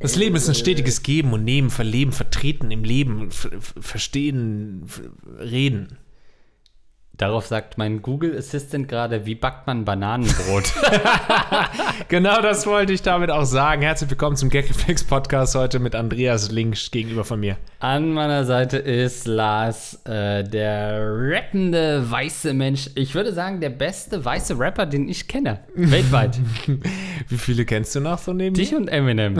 Das Leben ist ein stetiges Geben und Nehmen, Verleben, Vertreten im Leben, Verstehen, Reden. Darauf sagt mein Google Assistant gerade, wie backt man Bananenbrot? genau das wollte ich damit auch sagen. Herzlich willkommen zum Gagreflex Podcast heute mit Andreas Links gegenüber von mir. An meiner Seite ist Lars, äh, der rappende weiße Mensch. Ich würde sagen, der beste weiße Rapper, den ich kenne. Weltweit. wie viele kennst du noch so neben Dich und Eminem.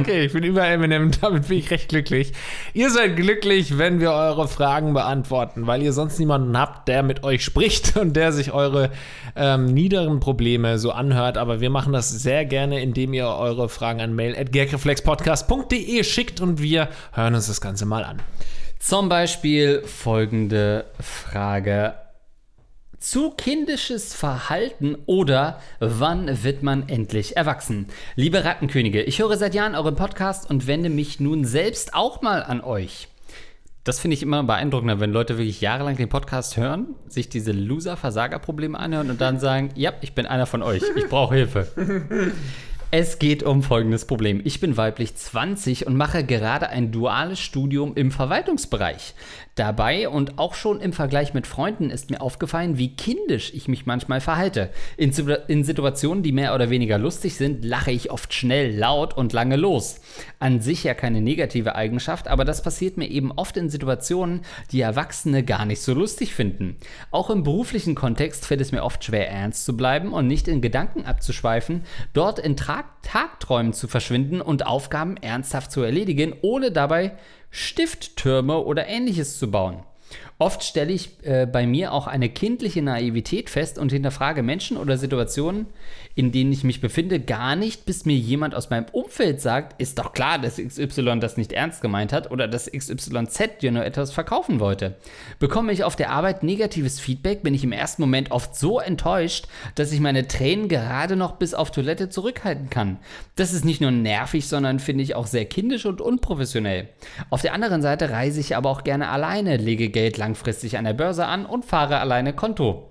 okay, ich bin über Eminem, damit bin ich recht glücklich. Ihr seid glücklich, wenn wir eure Fragen beantworten, weil ihr sonst niemanden habt, der mit euch spricht und der sich eure ähm, niederen Probleme so anhört. Aber wir machen das sehr gerne, indem ihr eure Fragen an mail.gerkreflexpodcast.de schickt und wir hören uns das Ganze mal an. Zum Beispiel folgende Frage. Zu kindisches Verhalten oder wann wird man endlich erwachsen? Liebe Rattenkönige, ich höre seit Jahren euren Podcast und wende mich nun selbst auch mal an euch. Das finde ich immer beeindruckender, wenn Leute wirklich jahrelang den Podcast hören, sich diese Loser-Versager-Probleme anhören und dann sagen, ja, ich bin einer von euch, ich brauche Hilfe. Es geht um folgendes Problem. Ich bin weiblich 20 und mache gerade ein duales Studium im Verwaltungsbereich. Dabei und auch schon im Vergleich mit Freunden ist mir aufgefallen, wie kindisch ich mich manchmal verhalte. In, in, Situationen, die mehr oder weniger lustig sind, lache ich oft schnell, laut und lange los. An sich ja keine negative Eigenschaft, aber das passiert mir eben oft in Situationen, die Erwachsene gar nicht so lustig finden. Auch im beruflichen Kontext fällt es mir oft schwer, ernst zu bleiben und nicht in Gedanken abzuschweifen, dort in Tag Tagträumen zu verschwinden und Aufgaben ernsthaft zu erledigen, ohne dabei Stifttürme oder ähnliches zu bauen. Oft stelle ich äh, bei mir auch eine kindliche Naivität fest und hinterfrage Menschen oder Situationen, in denen ich mich befinde, gar nicht, bis mir jemand aus meinem Umfeld sagt, ist doch klar, dass XY das nicht ernst gemeint hat oder dass XYZ dir nur etwas verkaufen wollte. Bekomme ich auf der Arbeit negatives Feedback, bin ich im ersten Moment oft so enttäuscht, dass ich meine Tränen gerade noch bis auf Toilette zurückhalten kann. Das ist nicht nur nervig, sondern finde ich auch sehr kindisch und unprofessionell. Auf der anderen Seite reise ich aber auch gerne alleine, lege Geld lang langfristig an der Börse an und fahre alleine Konto.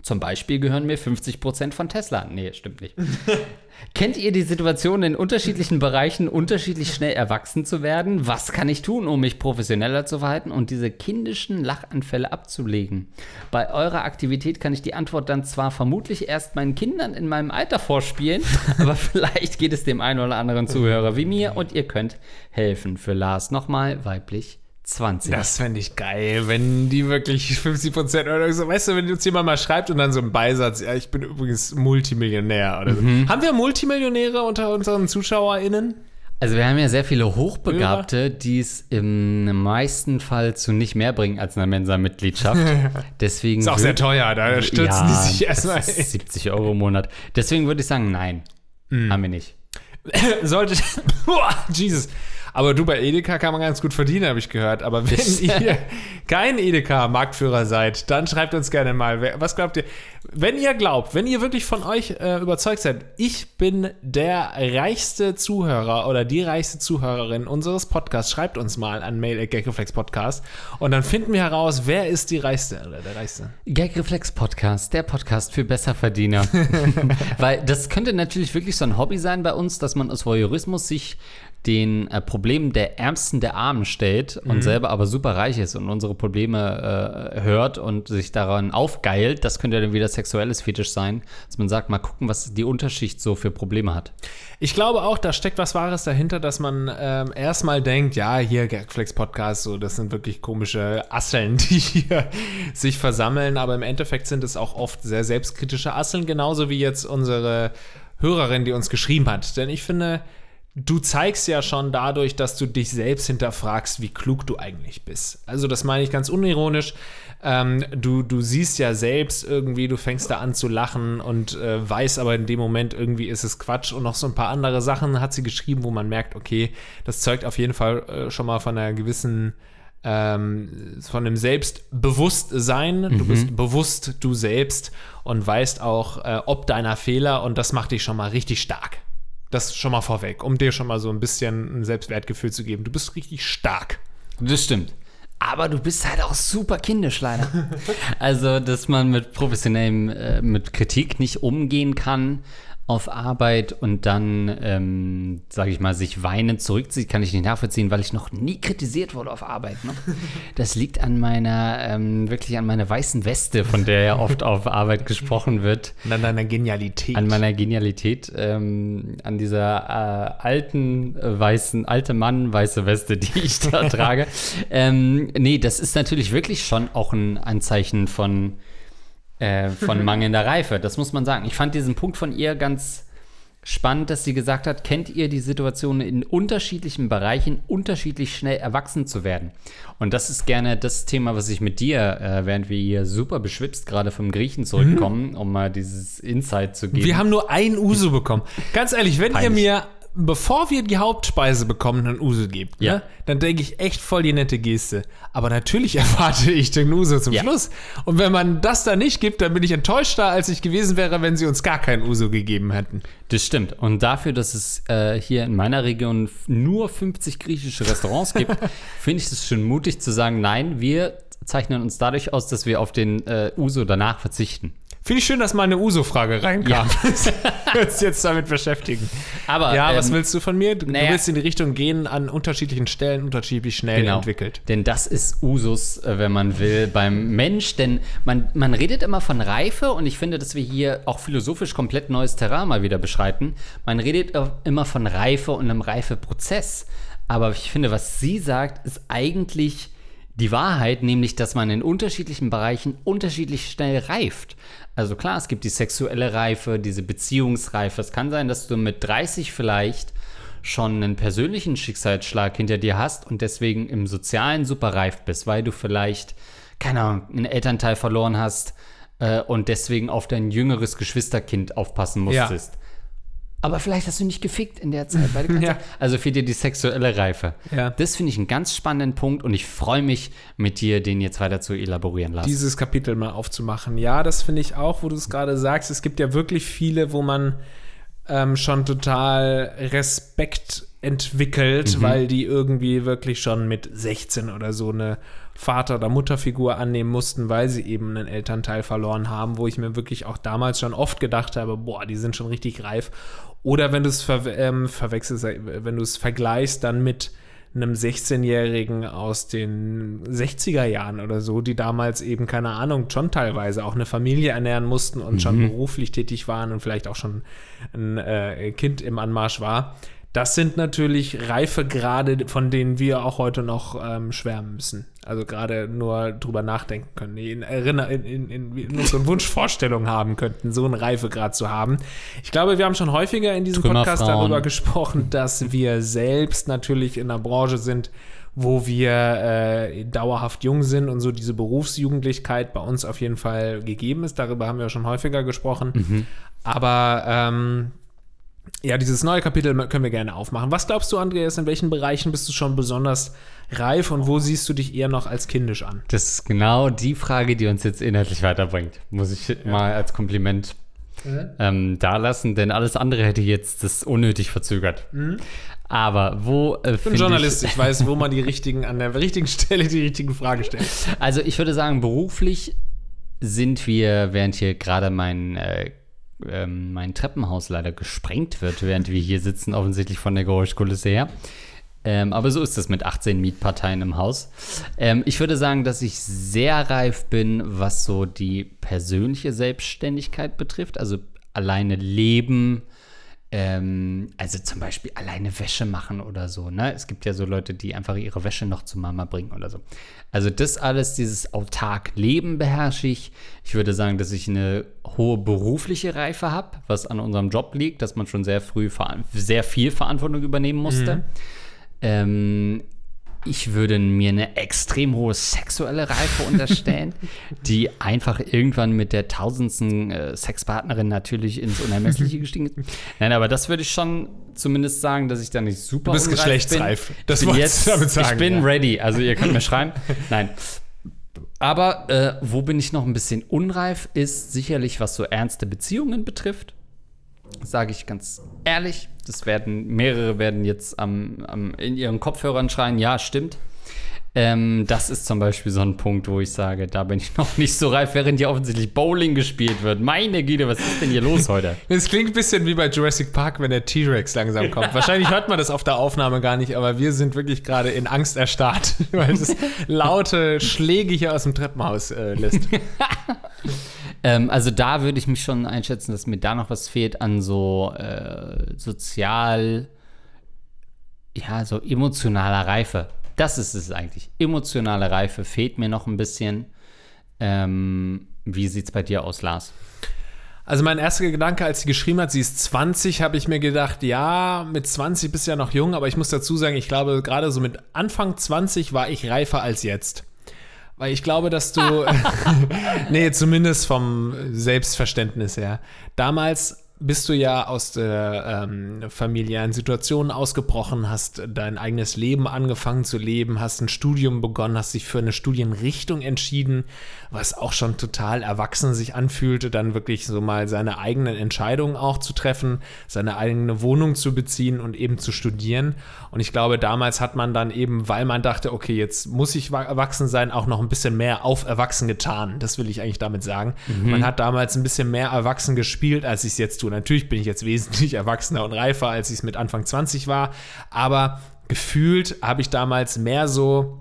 Zum Beispiel gehören mir 50% von Tesla. Nee, stimmt nicht. Kennt ihr die Situation, in unterschiedlichen Bereichen unterschiedlich schnell erwachsen zu werden? Was kann ich tun, um mich professioneller zu verhalten und diese kindischen Lachanfälle abzulegen? Bei eurer Aktivität kann ich die Antwort dann zwar vermutlich erst meinen Kindern in meinem Alter vorspielen, aber vielleicht geht es dem einen oder anderen Zuhörer wie mir und ihr könnt helfen. Für Lars nochmal weiblich 20. Das fände ich geil, wenn die wirklich 50 Prozent oder so, weißt du, wenn uns jemand mal schreibt und dann so ein Beisatz, ja, ich bin übrigens Multimillionär oder so. Mhm. Haben wir Multimillionäre unter unseren ZuschauerInnen? Also wir haben ja sehr viele Hochbegabte, die es im meisten Fall zu nicht mehr bringen als einer Mensa-Mitgliedschaft. Deswegen ist auch sehr teuer, da stürzen ja, die sich erstmal. 70 Euro im Monat. Deswegen würde ich sagen, nein, mhm. haben wir nicht. Sollte, Jesus, aber du, bei Edeka kann man ganz gut verdienen, habe ich gehört. Aber wenn ihr kein Edeka-Marktführer seid, dann schreibt uns gerne mal, was glaubt ihr? Wenn ihr glaubt, wenn ihr wirklich von euch äh, überzeugt seid, ich bin der reichste Zuhörer oder die reichste Zuhörerin unseres Podcasts, schreibt uns mal an mail at Podcast und dann finden wir heraus, wer ist die reichste oder der reichste. Gagreflex Podcast, der Podcast für Besserverdiener. Weil das könnte natürlich wirklich so ein Hobby sein bei uns, dass man aus Voyeurismus sich den äh, Problemen der Ärmsten der Armen stellt und mhm. selber aber super reich ist und unsere Probleme äh, hört und sich daran aufgeilt, das könnte ja dann wieder sexuelles Fetisch sein, dass man sagt, mal gucken, was die Unterschicht so für Probleme hat. Ich glaube auch, da steckt was Wahres dahinter, dass man ähm, erstmal denkt, ja, hier Gagflex Podcast, so, das sind wirklich komische Asseln, die hier sich versammeln, aber im Endeffekt sind es auch oft sehr selbstkritische Asseln, genauso wie jetzt unsere Hörerin, die uns geschrieben hat. Denn ich finde, du zeigst ja schon dadurch, dass du dich selbst hinterfragst, wie klug du eigentlich bist. Also das meine ich ganz unironisch. Ähm, du, du siehst ja selbst irgendwie, du fängst da an zu lachen und äh, weißt aber in dem Moment irgendwie ist es Quatsch und noch so ein paar andere Sachen hat sie geschrieben, wo man merkt, okay, das zeugt auf jeden Fall äh, schon mal von einer gewissen ähm, von einem Selbstbewusstsein. Mhm. Du bist bewusst du selbst und weißt auch, äh, ob deiner Fehler und das macht dich schon mal richtig stark. Das schon mal vorweg, um dir schon mal so ein bisschen ein Selbstwertgefühl zu geben. Du bist richtig stark. Das stimmt. aber du bist halt auch super kindisch leider. also, dass man mit professionellem, äh, mit Kritik nicht umgehen kann auf Arbeit und dann, ähm, sage ich mal, sich weinend zurückzieht, kann ich nicht nachvollziehen, weil ich noch nie kritisiert wurde auf Arbeit. Ne? Das liegt an meiner, ähm, wirklich an meiner weißen Weste, von der ja oft auf Arbeit gesprochen wird. Und an deiner Genialität. An meiner Genialität, ähm, an dieser äh, alten, äh, weißen, alte Mann, weiße Weste, die ich da trage. Ähm, nee, das ist natürlich wirklich schon auch ein Anzeichen von äh, von mangelnder Reife. Das muss man sagen. Ich fand diesen Punkt von ihr ganz spannend, dass sie gesagt hat, kennt ihr die Situation in unterschiedlichen Bereichen unterschiedlich schnell erwachsen zu werden? Und das ist gerne das Thema, was ich mit dir, äh, während wir hier super beschwipst gerade vom Griechen zurückkommen, mhm. um mal dieses Insight zu geben. Wir haben nur ein Uso bekommen. Ganz ehrlich, wenn Peinlich. ihr mir bevor wir die Hauptspeise bekommen, einen Uso gibt, ja. ne, dann denke ich echt voll die nette Geste. Aber natürlich erwarte ich den Uso zum ja. Schluss. Und wenn man das da nicht gibt, dann bin ich enttäuschter, als ich gewesen wäre, wenn sie uns gar keinen Uso gegeben hätten. Das stimmt. Und dafür, dass es äh, hier in meiner Region nur 50 griechische Restaurants gibt, finde ich es schon mutig zu sagen, nein, wir zeichnen uns dadurch aus, dass wir auf den äh, Uso danach verzichten. Finde ich schön, dass mal eine Uso-Frage reinkam. Ja. wir uns jetzt damit beschäftigen. Aber, ja, ähm, was willst du von mir? Du, naja, du, willst in die Richtung gehen, an unterschiedlichen Stellen unterschiedlich schnell genau. entwickelt. Denn das ist Usus, äh, wenn man will, beim Mensch. Denn man, man redet immer von Reife und ich finde, dass wir hier auch philosophisch komplett neues Terrain mal wieder beschreiten. Man redet immer von Reife und einem Reifeprozess. Aber ich finde, was sie sagt, ist eigentlich die Wahrheit, nämlich dass man in unterschiedlichen Bereichen unterschiedlich schnell reift. Also klar, es gibt die sexuelle Reife, diese Beziehungsreife. Es kann sein, dass du mit 30 vielleicht schon einen persönlichen Schicksalsschlag hinter dir hast und deswegen im Sozialen super reif bist, weil du vielleicht, keine Ahnung, einen Elternteil verloren hast äh, und deswegen auf dein jüngeres Geschwisterkind aufpassen musstest. Ja. Aber vielleicht hast du nicht gefickt in der Zeit. Weil du ja. Also fehlt dir die sexuelle Reife. Ja. Das finde ich einen ganz spannenden Punkt und ich freue mich, mit dir den jetzt weiter zu elaborieren lassen. Dieses Kapitel mal aufzumachen. Ja, das finde ich auch, wo du es gerade sagst. Es gibt ja wirklich viele, wo man ähm, schon total Respekt entwickelt, mhm. weil die irgendwie wirklich schon mit 16 oder so eine Vater- oder Mutterfigur annehmen mussten, weil sie eben einen Elternteil verloren haben, wo ich mir wirklich auch damals schon oft gedacht habe, boah, die sind schon richtig reif. Oder wenn du es ver ähm, verwechselst, wenn du es vergleichst dann mit einem 16-Jährigen aus den 60er Jahren oder so, die damals eben, keine Ahnung, schon teilweise auch eine Familie ernähren mussten und mhm. schon beruflich tätig waren und vielleicht auch schon ein äh, Kind im Anmarsch war das sind natürlich Reifegrade, von denen wir auch heute noch ähm, schwärmen müssen. Also gerade nur drüber nachdenken können, in, Erinner in, in, in, in unseren Wunschvorstellungen haben könnten, so einen Reifegrad zu haben. Ich glaube, wir haben schon häufiger in diesem Podcast darüber gesprochen, dass wir selbst natürlich in einer Branche sind, wo wir äh, dauerhaft jung sind und so diese Berufsjugendlichkeit bei uns auf jeden Fall gegeben ist. Darüber haben wir schon häufiger gesprochen. Mhm. Aber ähm, ja, dieses neue Kapitel können wir gerne aufmachen. Was glaubst du, Andreas, in welchen Bereichen bist du schon besonders reif und wo siehst du dich eher noch als kindisch an? Das ist genau die Frage, die uns jetzt inhaltlich weiterbringt. Muss ich ja. mal als Kompliment mhm. ähm, dalassen, denn alles andere hätte jetzt das unnötig verzögert. Mhm. Aber wo. Äh, ich bin Journalist, ich, ich weiß, wo man die richtigen, an der richtigen Stelle die richtigen Fragen stellt. Also, ich würde sagen, beruflich sind wir, während hier gerade mein äh, ähm, mein Treppenhaus leider gesprengt wird, während wir hier sitzen, offensichtlich von der Geräuschkulisse her. Ähm, aber so ist es mit 18 Mietparteien im Haus. Ähm, ich würde sagen, dass ich sehr reif bin, was so die persönliche Selbstständigkeit betrifft. Also alleine leben, ähm, also zum Beispiel alleine Wäsche machen oder so. Ne? Es gibt ja so Leute, die einfach ihre Wäsche noch zu Mama bringen oder so. Also das alles, dieses autark Leben beherrsche ich. Ich würde sagen, dass ich eine hohe berufliche Reife habe, was an unserem Job liegt, dass man schon sehr früh sehr viel Verantwortung übernehmen musste. Mhm. Ähm, ich würde mir eine extrem hohe sexuelle Reife unterstellen, die einfach irgendwann mit der tausendsten äh, Sexpartnerin natürlich ins Unermessliche gestiegen ist. Nein, aber das würde ich schon zumindest sagen, dass ich da nicht super Du bist geschlechtsreif. Bin. Das ich bin jetzt, damit sagen. Ich bin ja. ready. Also ihr könnt mir schreiben. Nein. Aber äh, wo bin ich noch ein bisschen unreif, ist sicherlich, was so ernste Beziehungen betrifft sage ich ganz ehrlich. Das werden, mehrere werden jetzt am, am, in ihren Kopfhörern schreien, ja, stimmt. Ähm, das ist zum Beispiel so ein Punkt, wo ich sage, da bin ich noch nicht so reif, während hier offensichtlich Bowling gespielt wird. Meine Güte, was ist denn hier los heute? Es klingt ein bisschen wie bei Jurassic Park, wenn der T-Rex langsam kommt. Wahrscheinlich hört man das auf der Aufnahme gar nicht, aber wir sind wirklich gerade in Angst erstarrt, weil es laute Schläge hier aus dem Treppenhaus äh, lässt. ähm, also da würde ich mich schon einschätzen, dass mir da noch was fehlt an so äh, sozial, ja, so emotionaler Reife. Das ist es eigentlich. Emotionale Reife fehlt mir noch ein bisschen. Ähm, wie sieht es bei dir aus, Lars? Also mein erster Gedanke, als sie geschrieben hat, sie ist 20, habe ich mir gedacht, ja, mit 20 bist du ja noch jung, aber ich muss dazu sagen, ich glaube, gerade so mit Anfang 20 war ich reifer als jetzt. Weil ich glaube, dass du, nee, zumindest vom Selbstverständnis her, damals bist du ja aus der ähm, familiären Situation ausgebrochen, hast dein eigenes Leben angefangen zu leben, hast ein Studium begonnen, hast dich für eine Studienrichtung entschieden, was auch schon total erwachsen sich anfühlte, dann wirklich so mal seine eigenen Entscheidungen auch zu treffen, seine eigene Wohnung zu beziehen und eben zu studieren. Und ich glaube, damals hat man dann eben, weil man dachte, okay, jetzt muss ich erwachsen sein, auch noch ein bisschen mehr auf erwachsen getan. Das will ich eigentlich damit sagen. Mhm. Man hat damals ein bisschen mehr erwachsen gespielt, als ich es jetzt tue. Natürlich bin ich jetzt wesentlich erwachsener und reifer, als ich es mit Anfang 20 war, aber gefühlt habe ich damals mehr so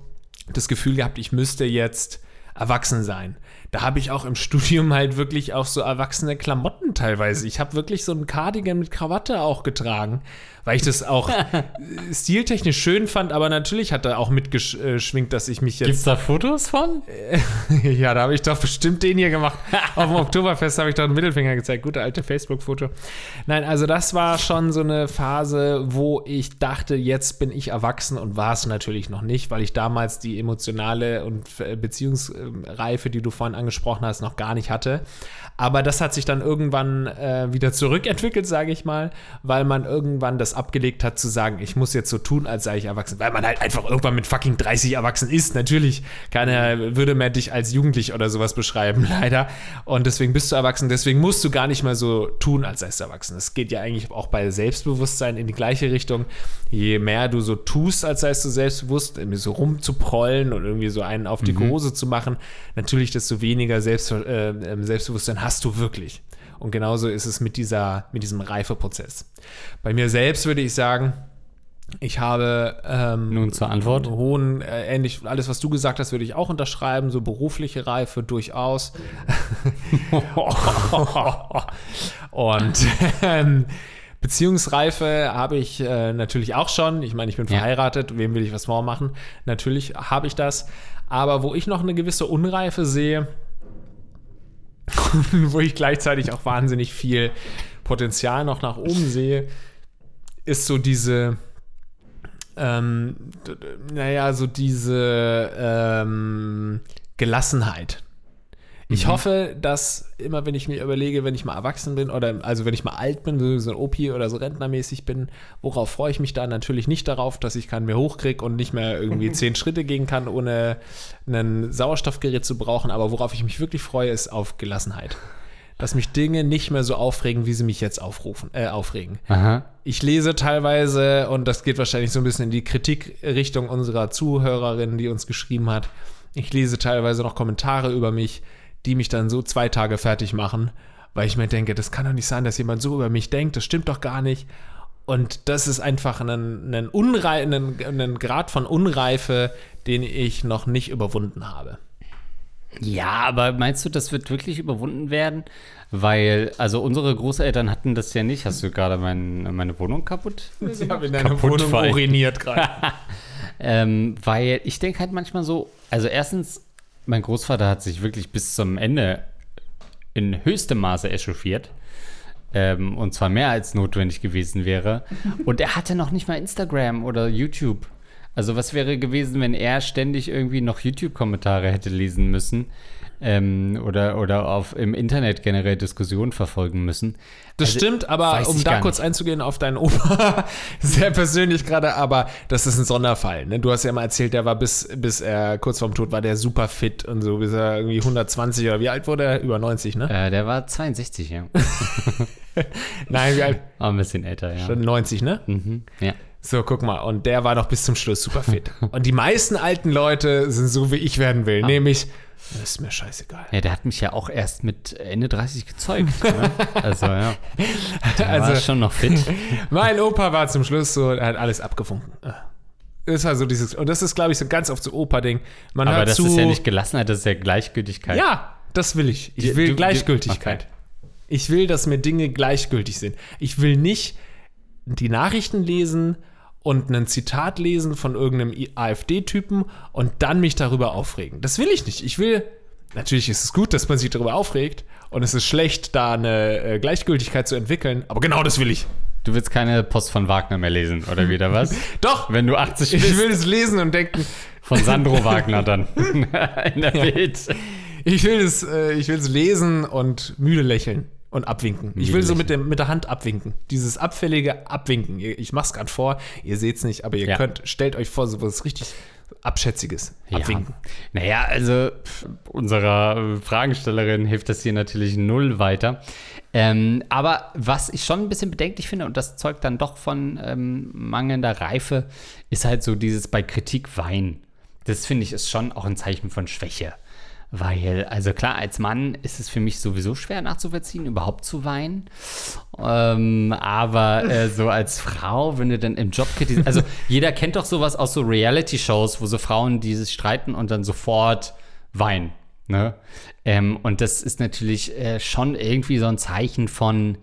das Gefühl gehabt, ich müsste jetzt erwachsen sein. Da habe ich auch im Studium halt wirklich auch so erwachsene Klamotten teilweise. Ich habe wirklich so einen Cardigan mit Krawatte auch getragen, weil ich das auch stiltechnisch schön fand, aber natürlich hat er auch mitgeschwingt, dass ich mich jetzt. Gibt's da Fotos von? ja, da habe ich doch bestimmt den hier gemacht. Auf dem Oktoberfest habe ich doch einen Mittelfinger gezeigt. Gute alte Facebook-Foto. Nein, also das war schon so eine Phase, wo ich dachte, jetzt bin ich erwachsen und war es natürlich noch nicht, weil ich damals die emotionale und Beziehungsreife, die du vorhin angesprochen hast, noch gar nicht hatte. Aber das hat sich dann irgendwann äh, wieder zurückentwickelt, sage ich mal, weil man irgendwann das abgelegt hat zu sagen, ich muss jetzt so tun, als sei ich erwachsen, weil man halt einfach irgendwann mit fucking 30 erwachsen ist. Natürlich, keiner würde mehr dich als jugendlich oder sowas beschreiben, leider. Und deswegen bist du erwachsen, deswegen musst du gar nicht mehr so tun, als seist du erwachsen. Es geht ja eigentlich auch bei Selbstbewusstsein in die gleiche Richtung. Je mehr du so tust, als seist du selbstbewusst, irgendwie so rumzuprollen und irgendwie so einen auf die mhm. Hose zu machen, natürlich desto weniger Selbst, äh, ähm, Selbstbewusstsein hast du wirklich. Und genauso ist es mit, dieser, mit diesem Reifeprozess. Bei mir selbst würde ich sagen, ich habe ähm, nun zur Antwort. hohen äh, ähnlich alles was du gesagt hast würde ich auch unterschreiben so berufliche Reife durchaus. Und ähm, Beziehungsreife habe ich äh, natürlich auch schon. Ich meine ich bin verheiratet ja. wem will ich was vormachen? Natürlich habe ich das. Aber wo ich noch eine gewisse Unreife sehe wo ich gleichzeitig auch wahnsinnig viel Potenzial noch nach oben sehe, ist so diese, ähm, naja, so diese ähm, Gelassenheit. Ich mhm. hoffe, dass immer, wenn ich mir überlege, wenn ich mal erwachsen bin oder also wenn ich mal alt bin, so ein OP oder so rentnermäßig bin, worauf freue ich mich da? Natürlich nicht darauf, dass ich keinen mehr hochkriege und nicht mehr irgendwie zehn Schritte gehen kann, ohne ein Sauerstoffgerät zu brauchen. Aber worauf ich mich wirklich freue, ist auf Gelassenheit. Dass mich Dinge nicht mehr so aufregen, wie sie mich jetzt aufrufen, äh, aufregen. Aha. Ich lese teilweise, und das geht wahrscheinlich so ein bisschen in die Kritikrichtung unserer Zuhörerin, die uns geschrieben hat. Ich lese teilweise noch Kommentare über mich, die mich dann so zwei Tage fertig machen, weil ich mir denke, das kann doch nicht sein, dass jemand so über mich denkt, das stimmt doch gar nicht. Und das ist einfach ein, ein, Unrei ein, ein Grad von Unreife, den ich noch nicht überwunden habe. Ja, aber meinst du, das wird wirklich überwunden werden? Weil, also unsere Großeltern hatten das ja nicht. Hast du gerade mein, meine Wohnung kaputt? Ich habe in deiner Wohnung uriniert gerade. ähm, weil ich denke halt manchmal so, also erstens mein Großvater hat sich wirklich bis zum Ende in höchstem Maße echauffiert. Ähm, und zwar mehr als notwendig gewesen wäre. Und er hatte noch nicht mal Instagram oder YouTube. Also was wäre gewesen, wenn er ständig irgendwie noch YouTube-Kommentare hätte lesen müssen? Ähm, oder, oder auf, im Internet generell Diskussionen verfolgen müssen. Das also, stimmt, aber um da kurz nicht. einzugehen auf deinen Opa, sehr persönlich gerade, aber das ist ein Sonderfall. Ne? Du hast ja mal erzählt, der war bis, bis er kurz vorm Tod war, der super fit und so, bis er irgendwie 120 oder wie alt wurde er? Über 90, ne? Äh, der war 62, ja. Nein, wie alt? War ein bisschen älter, ja. Schon 90, ne? Mhm, ja. So, guck mal. Und der war noch bis zum Schluss super fit. Und die meisten alten Leute sind so, wie ich werden will. Nämlich, das ist mir scheißegal. Ja, der hat mich ja auch erst mit Ende 30 gezeugt. Ne? Also, ja. Der Also- war schon noch fit. Mein Opa war zum Schluss so, er hat alles abgefunken. Ist also dieses, und das ist, glaube ich, so ganz oft so Opa-Ding. Man Aber das zu, ist ja nicht Gelassenheit, das ist ja Gleichgültigkeit. Ja, das will ich. Ich will du- Gleichgültigkeit. Ich will, dass mir Dinge gleichgültig sind. Ich will nicht die Nachrichten lesen und ein Zitat lesen von irgendeinem AfD-Typen und dann mich darüber aufregen. Das will ich nicht. Ich will, natürlich ist es gut, dass man sich darüber aufregt und es ist schlecht, da eine äh, Gleichgültigkeit zu entwickeln, aber genau das will ich. Du willst keine Post von Wagner mehr lesen, oder wieder was? Doch, Wenn du 80 ich bist, will es lesen und denken, von Sandro Wagner dann. In der Bild. Ich will es, äh, ich will es lesen und müde lächeln und abwinken. ich will so mit, dem, mit der Hand abwinken. Dieses abfällige Abwinken. Ich mach's gerade vor, ihr seht's nicht, aber ihr Ja. könnt, stellt euch vor, so was richtig Abschätziges. Abwinken. Ja. Naja, also unserer äh, Fragestellerin hilft das hier natürlich null weiter. Ähm, aber was ich schon ein bisschen bedenklich finde, und das zeugt dann doch von ähm, mangelnder Reife, ist halt so dieses bei Kritik Wein. Das finde ich ist schon auch ein Zeichen von Schwäche. Weil, also klar, als Mann ist es für mich sowieso schwer nachzuvollziehen, überhaupt zu weinen. Ähm, aber äh, so als Frau, wenn du dann im Job kritisierst, also jeder kennt doch sowas aus so Reality-Shows, wo so Frauen dieses streiten und dann sofort weinen. Ne? Ähm, und das ist natürlich äh, schon irgendwie so ein Zeichen von,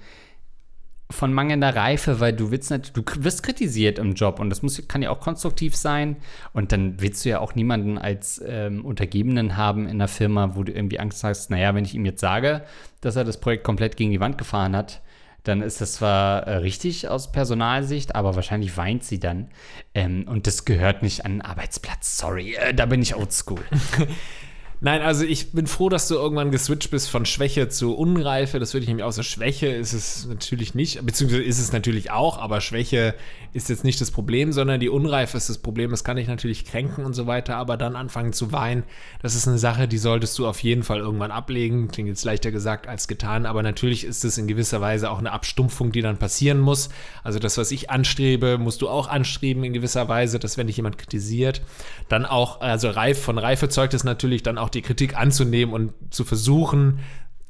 von mangelnder Reife, weil du willst nicht, du wirst kritisiert im Job und das muss, kann ja auch konstruktiv sein. Und dann willst du ja auch niemanden als ähm, Untergebenen haben in der Firma, wo du irgendwie Angst hast, naja, wenn ich ihm jetzt sage, dass er das Projekt komplett gegen die Wand gefahren hat, dann ist das zwar äh, richtig aus Personalsicht, aber wahrscheinlich weint sie dann. Ähm, und das gehört nicht an den Arbeitsplatz. Sorry, äh, da bin ich oldschool. Nein, also ich bin froh, dass du irgendwann geswitcht bist von Schwäche zu Unreife. Das würde ich nämlich außer Schwäche ist es natürlich nicht, beziehungsweise ist es natürlich auch, aber Schwäche ist jetzt nicht das Problem, sondern die Unreife ist das Problem. Das kann dich natürlich kränken und so weiter, aber dann anfangen zu weinen, das ist eine Sache, die solltest du auf jeden Fall irgendwann ablegen. Klingt jetzt leichter gesagt als getan, aber natürlich ist es in gewisser Weise auch eine Abstumpfung, die dann passieren muss. Also das, was ich anstrebe, musst du auch anstreben in gewisser Weise, dass wenn dich jemand kritisiert, dann auch, also reif, von Reife zeugt es natürlich dann auch die Kritik anzunehmen und zu versuchen,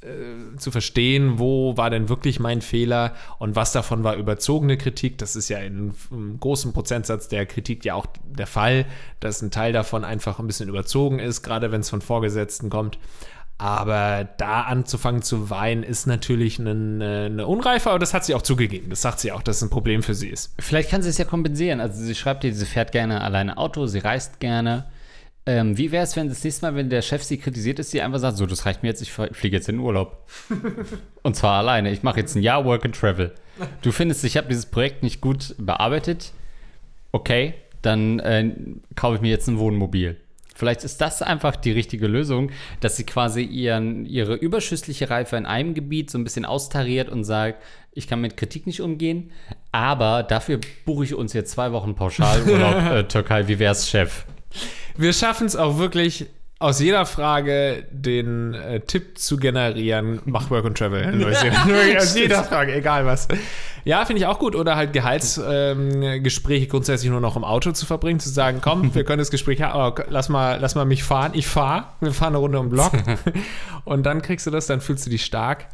äh, zu verstehen, wo war denn wirklich mein Fehler und was davon war überzogene Kritik. Das ist ja in einem großen Prozentsatz der Kritik ja auch der Fall, dass ein Teil davon einfach ein bisschen überzogen ist, gerade wenn es von Vorgesetzten kommt. Aber da anzufangen zu weinen, ist natürlich eine, eine Unreife, aber das hat sie auch zugegeben. Das sagt sie auch, dass es ein Problem für sie ist. Vielleicht kann sie es ja kompensieren. Also sie schreibt dir, sie fährt gerne alleine Auto, sie reist gerne. Ähm, wie wäre es, wenn das nächste Mal, wenn der Chef sie kritisiert, ist sie einfach sagt, so, das reicht mir jetzt, ich fliege jetzt in den Urlaub. Und zwar alleine. Ich mache jetzt ein Jahr Work and Travel. Du findest, ich habe dieses Projekt nicht gut bearbeitet. Okay, dann äh, kaufe ich mir jetzt ein Wohnmobil. Vielleicht ist das einfach die richtige Lösung, dass sie quasi ihren, ihre überschüssliche Reife in einem Gebiet so ein bisschen austariert und sagt, ich kann mit Kritik nicht umgehen, aber dafür buche ich uns jetzt zwei Wochen Pauschalurlaub äh, Türkei. Wie wär's, Chef? Wir schaffen es auch wirklich, aus jeder Frage den äh, Tipp zu generieren, mach Work and Travel in Neuseeland. Aus jeder Frage, egal was. Ja, finde ich auch gut. Oder halt Gehaltsgespräche ähm, grundsätzlich nur noch im Auto zu verbringen, zu sagen, komm, wir können das Gespräch haben, aber lass mal, lass mal mich fahren. Ich fahre, wir fahren eine Runde um den Block. Und dann kriegst du das, dann fühlst du dich stark.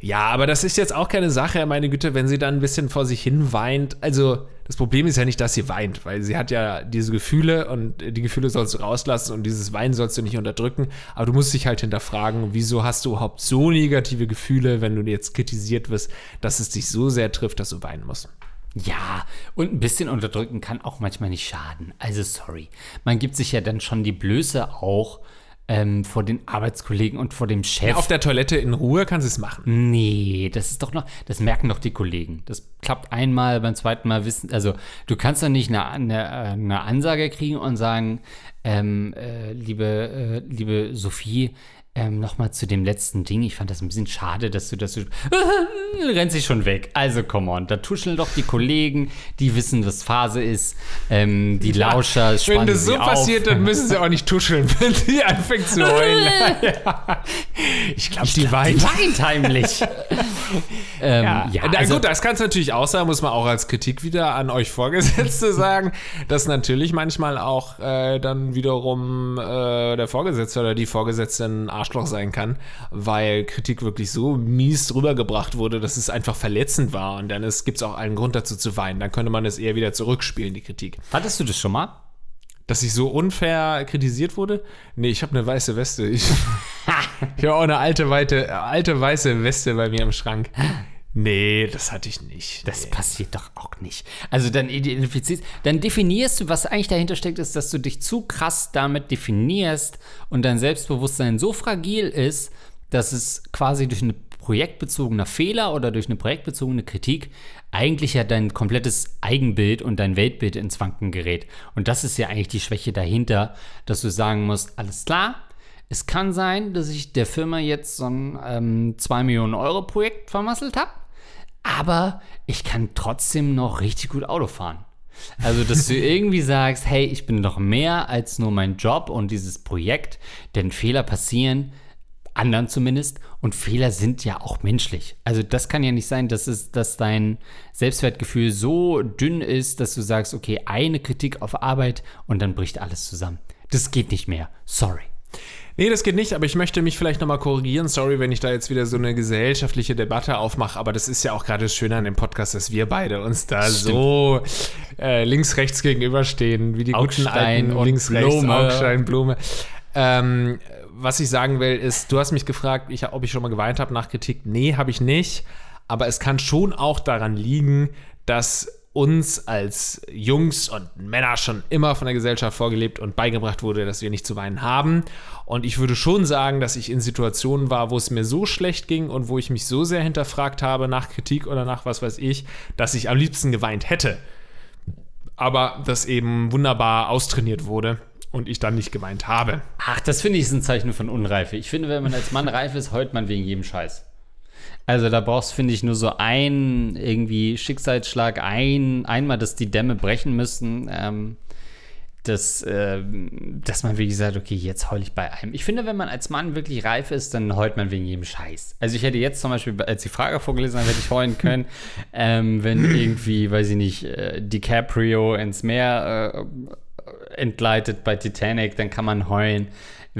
Ja, aber das ist jetzt auch keine Sache, meine Güte, wenn sie dann ein bisschen vor sich hin weint. Also, das Problem ist ja nicht, dass sie weint, weil sie hat ja diese Gefühle und die Gefühle sollst du rauslassen und dieses Weinen sollst du nicht unterdrücken. Aber du musst dich halt hinterfragen, wieso hast du überhaupt so negative Gefühle, wenn du jetzt kritisiert wirst, dass es dich so sehr trifft, dass du weinen musst. Ja, und ein bisschen unterdrücken kann auch manchmal nicht schaden. Also sorry. Man gibt sich ja dann schon die Blöße auch ähm, vor den Arbeitskollegen und vor dem Chef. Auf der Toilette in Ruhe kannst du es machen. Nee, das ist doch noch, das merken doch die Kollegen. Das klappt einmal, beim zweiten Mal wissen, also du kannst doch nicht eine, eine, eine Ansage kriegen und sagen, ähm, äh, liebe, äh, liebe Sophie, ähm, nochmal zu dem letzten Ding. Ich fand das ein bisschen schade, dass du das so. rennt sich schon weg. Also, come on. Da tuscheln doch die Kollegen, die wissen, was Phase ist. Ähm, die Lauscher ja, spannen Wenn das so sie passiert, auf. dann müssen sie auch nicht tuscheln, wenn sie anfängt zu heulen. ja. Ich glaube, die weint. Die weint heimlich. ähm, Ja, ja, Na also, gut, das kann es natürlich auch sein, muss man auch als Kritik wieder an euch Vorgesetzte sagen, dass natürlich manchmal auch äh, dann wiederum äh, der Vorgesetzte oder die Vorgesetzte ein Arschloch sein kann, weil Kritik wirklich so mies rübergebracht wurde, dass es einfach verletzend war und dann gibt es auch einen Grund dazu zu weinen. Dann könnte man es eher wieder zurückspielen, die Kritik. hattest du das schon mal? Dass ich so unfair kritisiert wurde? Nee, ich habe eine weiße Weste. Ich, ich habe auch eine alte, weite, alte weiße Weste bei mir im Schrank. Nee, das hatte ich nicht. Das passiert doch auch nicht. Also dann identifizierst, dann definierst du, was eigentlich dahinter steckt, ist, dass du dich zu krass damit definierst und dein Selbstbewusstsein so fragil ist, dass es quasi durch eine projektbezogener Fehler oder durch eine projektbezogene Kritik eigentlich ja dein komplettes Eigenbild und dein Weltbild ins Wanken gerät. Und das ist ja eigentlich die Schwäche dahinter, dass du sagen musst, alles klar, es kann sein, dass ich der Firma jetzt so ein ähm, 2 Millionen Euro Projekt vermasselt habe, aber ich kann trotzdem noch richtig gut Auto fahren. Also, dass du irgendwie sagst, hey, ich bin doch mehr als nur mein Job und dieses Projekt, denn Fehler passieren, anderen zumindest, und Fehler sind ja auch menschlich. Also, das kann ja nicht sein, dass, es, dass dein Selbstwertgefühl so dünn ist, dass du sagst, okay, eine Kritik auf Arbeit und dann bricht alles zusammen. Das geht nicht mehr. Sorry. Nee, das geht nicht, aber ich möchte mich vielleicht nochmal korrigieren. Sorry, wenn ich da jetzt wieder so eine gesellschaftliche Debatte aufmache, aber das ist ja auch gerade das Schöne an dem Podcast, dass wir beide uns da Stimmt. so äh, links-rechts gegenüberstehen, wie die Augstein guten alten und links-rechts, Blume. Augstein, Blume. Ähm, was ich sagen will, ist, du hast mich gefragt, ich, ob ich schon mal geweint habe nach Kritik. Nee, habe ich nicht. Aber es kann schon auch daran liegen, dass uns als Jungs und Männer schon immer von der Gesellschaft vorgelebt und beigebracht wurde, dass wir nicht zu weinen haben. Und ich würde schon sagen, dass ich in Situationen war, wo es mir so schlecht ging und wo ich mich so sehr hinterfragt habe nach Kritik oder nach was weiß ich, dass ich am liebsten geweint hätte. Aber das eben wunderbar austrainiert wurde und ich dann nicht geweint habe. Ach, das finde ich ist ein Zeichen von Unreife. Ich finde, wenn man als Mann reif ist, heult man wegen jedem Scheiß. Also da brauchst, finde ich, nur so ein irgendwie Schicksalsschlag, ein, einmal, dass die Dämme brechen müssen, ähm, dass, ähm, dass man wirklich sagt, okay, jetzt heul ich bei einem. Ich finde, wenn man als Mann wirklich reif ist, dann heult man wegen jedem Scheiß. Also ich hätte jetzt zum Beispiel, als die Frage vorgelesen habe, hätte ich heulen können, ähm, wenn irgendwie, weiß ich nicht, äh, DiCaprio ins Meer äh, entgleitet bei Titanic, dann kann man heulen.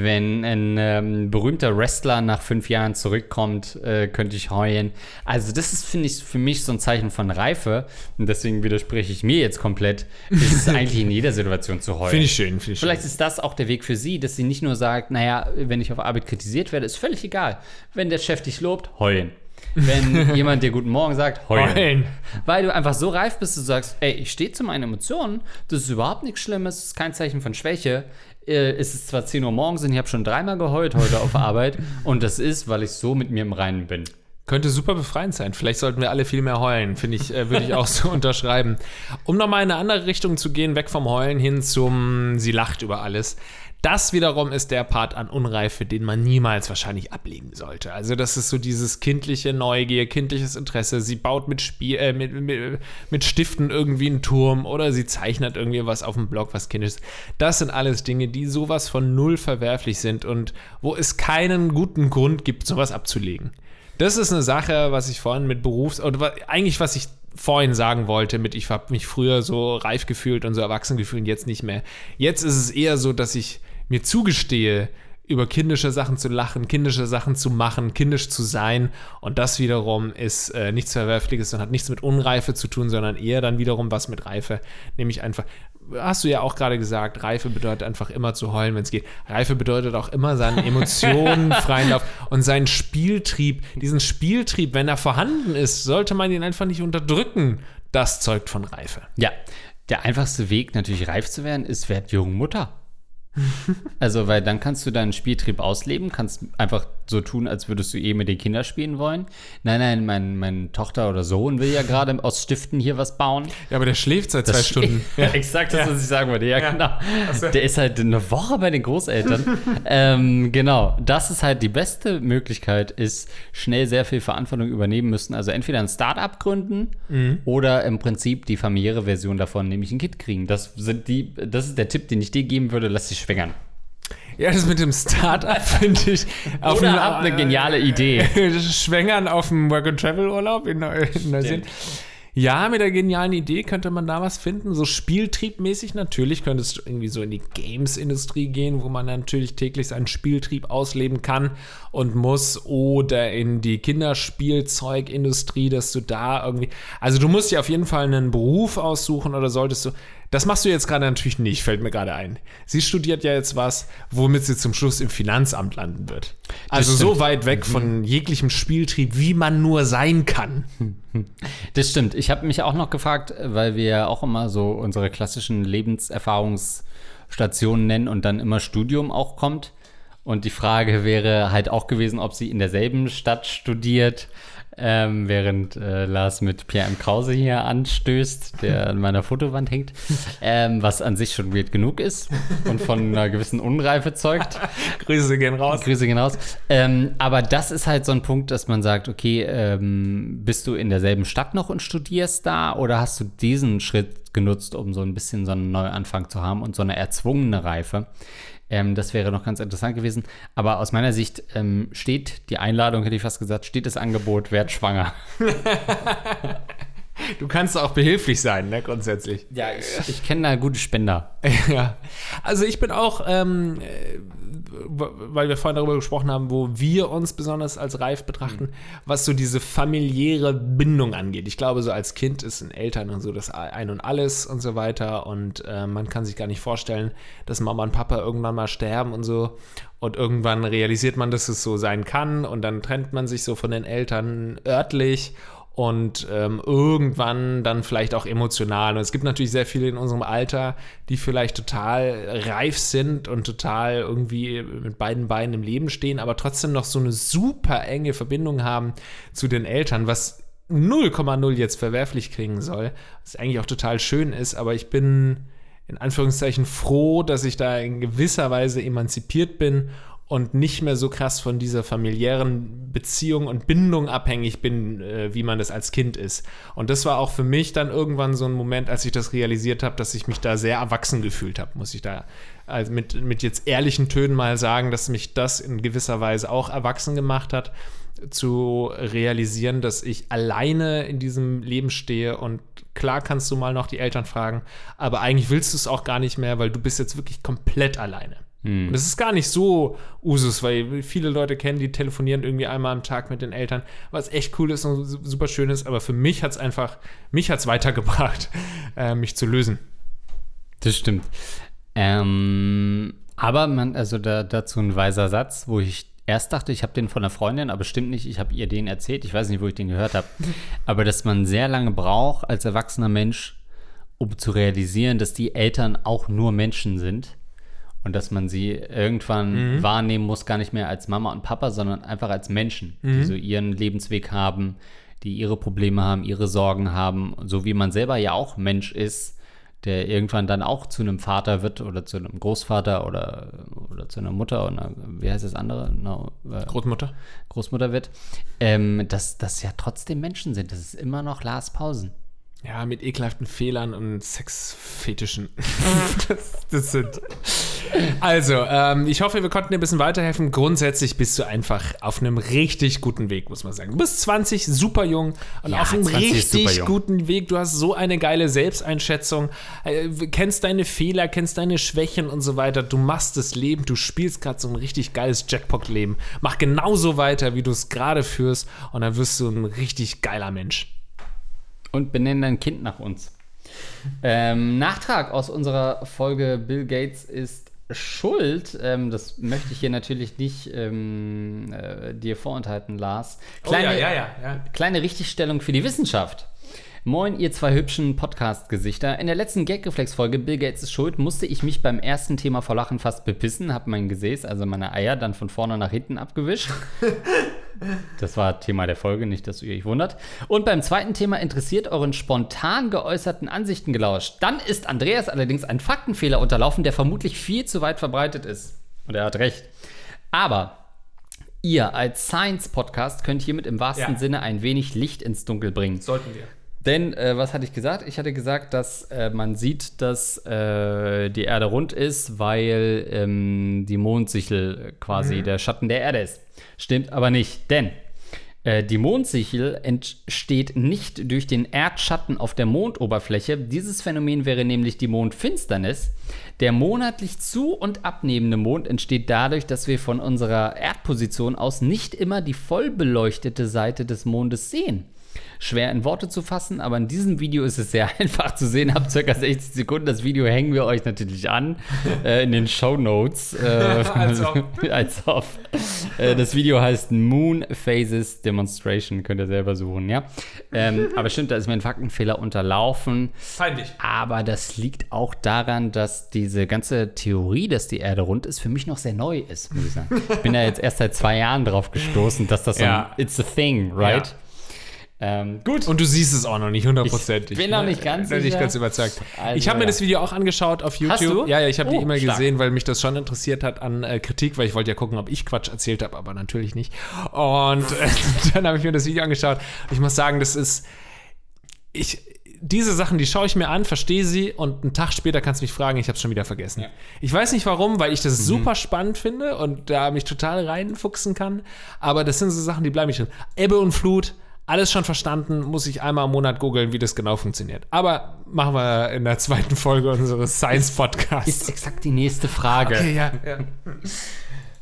Wenn ein ähm, berühmter Wrestler nach fünf Jahren zurückkommt, äh, könnte ich heulen. Also das ist, finde ich, für mich so ein Zeichen von Reife. Und deswegen widerspreche ich mir jetzt komplett. Es ist eigentlich in jeder Situation zu heulen. Finde ich schön, finde ich Vielleicht ist das auch der Weg für sie, dass sie nicht nur sagt, naja, wenn ich auf Arbeit kritisiert werde, ist völlig egal. Wenn der Chef dich lobt, heulen. Wenn jemand dir Guten Morgen sagt, heulen. Heulen. Weil du einfach so reif bist, du sagst, ey, ich stehe zu meinen Emotionen, das ist überhaupt nichts Schlimmes, das ist kein Zeichen von Schwäche. Äh, Es ist zwar 10 Uhr morgens und ich habe schon dreimal geheult heute auf Arbeit und das ist, weil ich so mit mir im Reinen bin. Könnte super befreiend sein. Vielleicht sollten wir alle viel mehr heulen, finde ich, äh, würde ich auch so unterschreiben. Um nochmal in eine andere Richtung zu gehen, weg vom Heulen hin zum Sie lacht über alles. Das wiederum ist der Part an Unreife, den man niemals wahrscheinlich ablegen sollte. Also das ist so dieses kindliche Neugier, kindliches Interesse. Sie baut mit, Spiel, äh, mit, mit, mit Stiften irgendwie einen Turm oder sie zeichnet irgendwie was auf dem Blog, was kindisches. Das sind alles Dinge, die sowas von null verwerflich sind und wo es keinen guten Grund gibt, sowas abzulegen. Das ist eine Sache, was ich vorhin mit Berufs- oder eigentlich was ich vorhin sagen wollte, mit ich habe mich früher so reif gefühlt und so erwachsen gefühlt und jetzt nicht mehr. Jetzt ist es eher so, dass ich mir zugestehe, über kindische Sachen zu lachen, kindische Sachen zu machen, kindisch zu sein. Und das wiederum ist äh, nichts Verwerfliches und hat nichts mit Unreife zu tun, sondern eher dann wiederum was mit Reife. Nämlich einfach, hast du ja auch gerade gesagt, Reife bedeutet einfach immer zu heulen, wenn es geht. Reife bedeutet auch immer seinen Emotionen freien Lauf und seinen Spieltrieb. Diesen Spieltrieb, wenn er vorhanden ist, sollte man ihn einfach nicht unterdrücken. Das zeugt von Reife. Ja, der einfachste Weg, natürlich reif zu werden, ist, werd jung Mutter. Also, weil dann kannst du deinen Spieltrieb ausleben, kannst einfach so tun, als würdest du eh mit den Kindern spielen wollen. Nein, nein, mein, mein Tochter oder Sohn will ja gerade aus Stiften hier was bauen. Ja, aber der schläft seit zwei Stunden. Ja, exakt das, was ich sagen wollte. Ja, Ja. genau. so. Der ist halt eine Woche bei den Großeltern. ähm, genau. Das ist halt die beste Möglichkeit, ist schnell sehr viel Verantwortung übernehmen müssen. Also entweder ein Start-up gründen Mhm. oder im Prinzip die familiäre Version davon, nämlich ein Kind kriegen. Das sind die, das ist der Tipp, den ich dir geben würde, lass dich schwängern. Ja, das mit dem Start-up finde ich auf Oder dem- hab eine geniale Idee. Schwängern auf dem Work-and-Travel-Urlaub in, Neu- in Neuseeland. Ja, mit der genialen Idee könnte man da was finden. So spieltriebmäßig natürlich könnte es irgendwie so in die Games-Industrie gehen, wo man natürlich täglich seinen Spieltrieb ausleben kann und muss. Oder in die Kinderspielzeugindustrie, dass du da irgendwie. Also du musst dir auf jeden Fall einen Beruf aussuchen oder solltest du. Das machst du jetzt gerade natürlich nicht, fällt mir gerade ein. Sie studiert ja jetzt was, womit sie zum Schluss im Finanzamt landen wird. Also so weit weg von jeglichem Spieltrieb, wie man nur sein kann. Das stimmt. Ich habe mich auch noch gefragt, weil wir ja auch immer so unsere klassischen Lebenserfahrungsstationen nennen und dann immer Studium auch kommt. Und die Frage wäre halt auch gewesen, ob sie in derselben Stadt studiert, ähm, während äh, Lars mit Pierre M. Krause hier anstößt, der an meiner Fotowand hängt, ähm, was an sich schon weird genug ist und von einer gewissen Unreife zeugt. Grüße gehen raus. Grüße gehen raus. Ähm, aber das ist halt so ein Punkt, dass man sagt, okay, ähm, bist du in derselben Stadt noch und studierst da oder hast du diesen Schritt genutzt, um so ein bisschen so einen Neuanfang zu haben und so eine erzwungene Reife? Ähm, das wäre noch ganz interessant gewesen. Aber aus meiner Sicht ähm, steht die Einladung, hätte ich fast gesagt, steht das Angebot, werd schwanger. Du kannst auch behilflich sein, ne, grundsätzlich. Ja, ich, ich kenne da gute Spender. Ja, also ich bin auch, ähm, äh, weil wir vorhin darüber gesprochen haben, wo wir uns besonders als reif betrachten, was so diese familiäre Bindung angeht. Ich glaube, so als Kind ist ein Eltern und so das Ein und Alles und so weiter und äh, man kann sich gar nicht vorstellen, dass Mama und Papa irgendwann mal sterben und so und irgendwann realisiert man, dass es so sein kann und dann trennt man sich so von den Eltern örtlich und ähm, irgendwann dann vielleicht auch emotional. Und es gibt natürlich sehr viele in unserem Alter, die vielleicht total reif sind und total irgendwie mit beiden Beinen im Leben stehen, aber trotzdem noch so eine super enge Verbindung haben zu den Eltern, was 0,0 jetzt verwerflich klingen soll, was eigentlich auch total schön ist, aber ich bin in Anführungszeichen froh, dass ich da in gewisser Weise emanzipiert bin und nicht mehr so krass von dieser familiären Beziehung und Bindung abhängig bin, äh, wie man das als Kind ist. Und das war auch für mich dann irgendwann so ein Moment, als ich das realisiert habe, dass ich mich da sehr erwachsen gefühlt habe, muss ich da also mit, mit jetzt ehrlichen Tönen mal sagen, dass mich das in gewisser Weise auch erwachsen gemacht hat, zu realisieren, dass ich alleine in diesem Leben stehe und klar kannst du mal noch die Eltern fragen, aber eigentlich willst du es auch gar nicht mehr, weil du bist jetzt wirklich komplett alleine. Und das ist gar nicht so Usus, weil viele Leute kennen, die telefonieren irgendwie einmal am Tag mit den Eltern, was echt cool ist und su- super schön ist, aber für mich hat es einfach, mich hat es weitergebracht, äh, mich zu lösen. Das stimmt. Ähm, aber man, also da, dazu ein weiser Satz, wo ich erst dachte, ich habe den von einer Freundin, aber stimmt nicht, ich habe ihr den erzählt, ich weiß nicht, wo ich den gehört habe, aber dass man sehr lange braucht als erwachsener Mensch, um zu realisieren, dass die Eltern auch nur Menschen sind und dass man sie irgendwann wahrnehmen muss, gar nicht mehr als Mama und Papa, sondern einfach als Menschen, die so ihren Lebensweg haben, die ihre Probleme haben, ihre Sorgen haben, so wie man selber ja auch Mensch ist, der irgendwann dann auch zu einem Vater wird oder zu einem Großvater oder, oder zu einer Mutter oder wie heißt das andere? No, äh, Großmutter? Großmutter wird, ähm, dass das ja trotzdem Menschen sind. Das ist immer noch Lars Pausen. Ja, mit ekelhaften Fehlern und Sexfetischen. das, das sind. Also, ähm, ich hoffe, wir konnten dir ein bisschen weiterhelfen. Grundsätzlich bist du einfach auf einem richtig guten Weg, muss man sagen. Du bist 20, super jung und Ja, auf einem 20 ist super richtig guten Weg. Du hast so eine geile Selbsteinschätzung, äh, kennst deine Fehler, kennst deine Schwächen und so weiter. Du machst das Leben, du spielst gerade so ein richtig geiles Jackpot-Leben. Mach genauso weiter, wie du es gerade führst und dann wirst du ein richtig geiler Mensch. Und benennen dein Kind nach uns. Ähm, Nachtrag aus unserer Folge Bill Gates ist schuld. Ähm, das möchte ich hier natürlich nicht ähm, äh, dir vorenthalten, Lars. Kleine, Oh ja, ja, ja, ja. kleine Richtigstellung für die Wissenschaft. Moin, ihr zwei hübschen Podcast-Gesichter. In der letzten Gag-Reflex-Folge Bill Gates ist schuld, musste ich mich beim ersten Thema vor Lachen fast bepissen, hab mein Gesäß, also meine Eier, dann von vorne nach hinten abgewischt. Das war Thema der Folge, nicht, dass ihr euch wundert. Und beim zweiten Thema interessiert euren spontan geäußerten Ansichten gelauscht. Dann ist Andreas allerdings ein Faktenfehler unterlaufen, der vermutlich viel zu weit verbreitet ist. Und er hat recht. Aber ihr als Science-Podcast könnt hiermit im wahrsten Ja. Sinne ein wenig Licht ins Dunkel bringen. Sollten wir. Denn, äh, was hatte ich gesagt? Ich hatte gesagt, dass äh, man sieht, dass äh, die Erde rund ist, weil ähm, die Mondsichel quasi der Schatten der Erde ist. Stimmt aber nicht, denn äh, die Mondsichel entsteht nicht durch den Erdschatten auf der Mondoberfläche. Dieses Phänomen wäre nämlich die Mondfinsternis. Der monatlich zu- und abnehmende Mond entsteht dadurch, dass wir von unserer Erdposition aus nicht immer die voll beleuchtete Seite des Mondes sehen schwer in Worte zu fassen, aber in diesem Video ist es sehr einfach zu sehen. Ab circa 60 Sekunden. Das Video hängen wir euch natürlich an äh, in den Show Notes. Äh, Als ob. als ob. Äh, das Video heißt Moon Phases Demonstration. Könnt ihr selber suchen, ja. Ähm, aber stimmt, da ist mir ein Faktenfehler unterlaufen. Peinlich. Aber das liegt auch daran, dass diese ganze Theorie, dass die Erde rund ist, für mich noch sehr neu ist, muss ich sagen. Ich bin da jetzt erst seit zwei Jahren drauf gestoßen, dass das so Ja. ein It's a thing, right? Ähm, gut. Und du siehst es auch noch nicht hundertprozentig. Ich bin noch nicht ganz Bin nicht ganz überzeugt. Also, ich habe mir ja. das Video auch angeschaut auf YouTube. Hast du? Ja, ja, ich habe die Oh, E-Mail stark. gesehen, weil mich das schon interessiert hat an äh, Kritik, weil ich wollte ja gucken, ob ich Quatsch erzählt habe, aber natürlich nicht. Und äh, dann habe ich mir das Video angeschaut. Ich muss sagen, das ist ich diese Sachen, die schaue ich mir an, verstehe sie und einen Tag später kannst du mich fragen, ich habe es schon wieder vergessen. Ich weiß nicht warum, weil ich das super spannend finde und da mich total reinfuchsen kann, aber das sind so Sachen, die bleiben nicht drin. Ebbe und Flut, alles schon verstanden, muss ich einmal im Monat googeln, wie das genau funktioniert. Aber machen wir in der zweiten Folge unseres Science Podcasts. ist exakt die nächste Frage. Okay, ja, ja.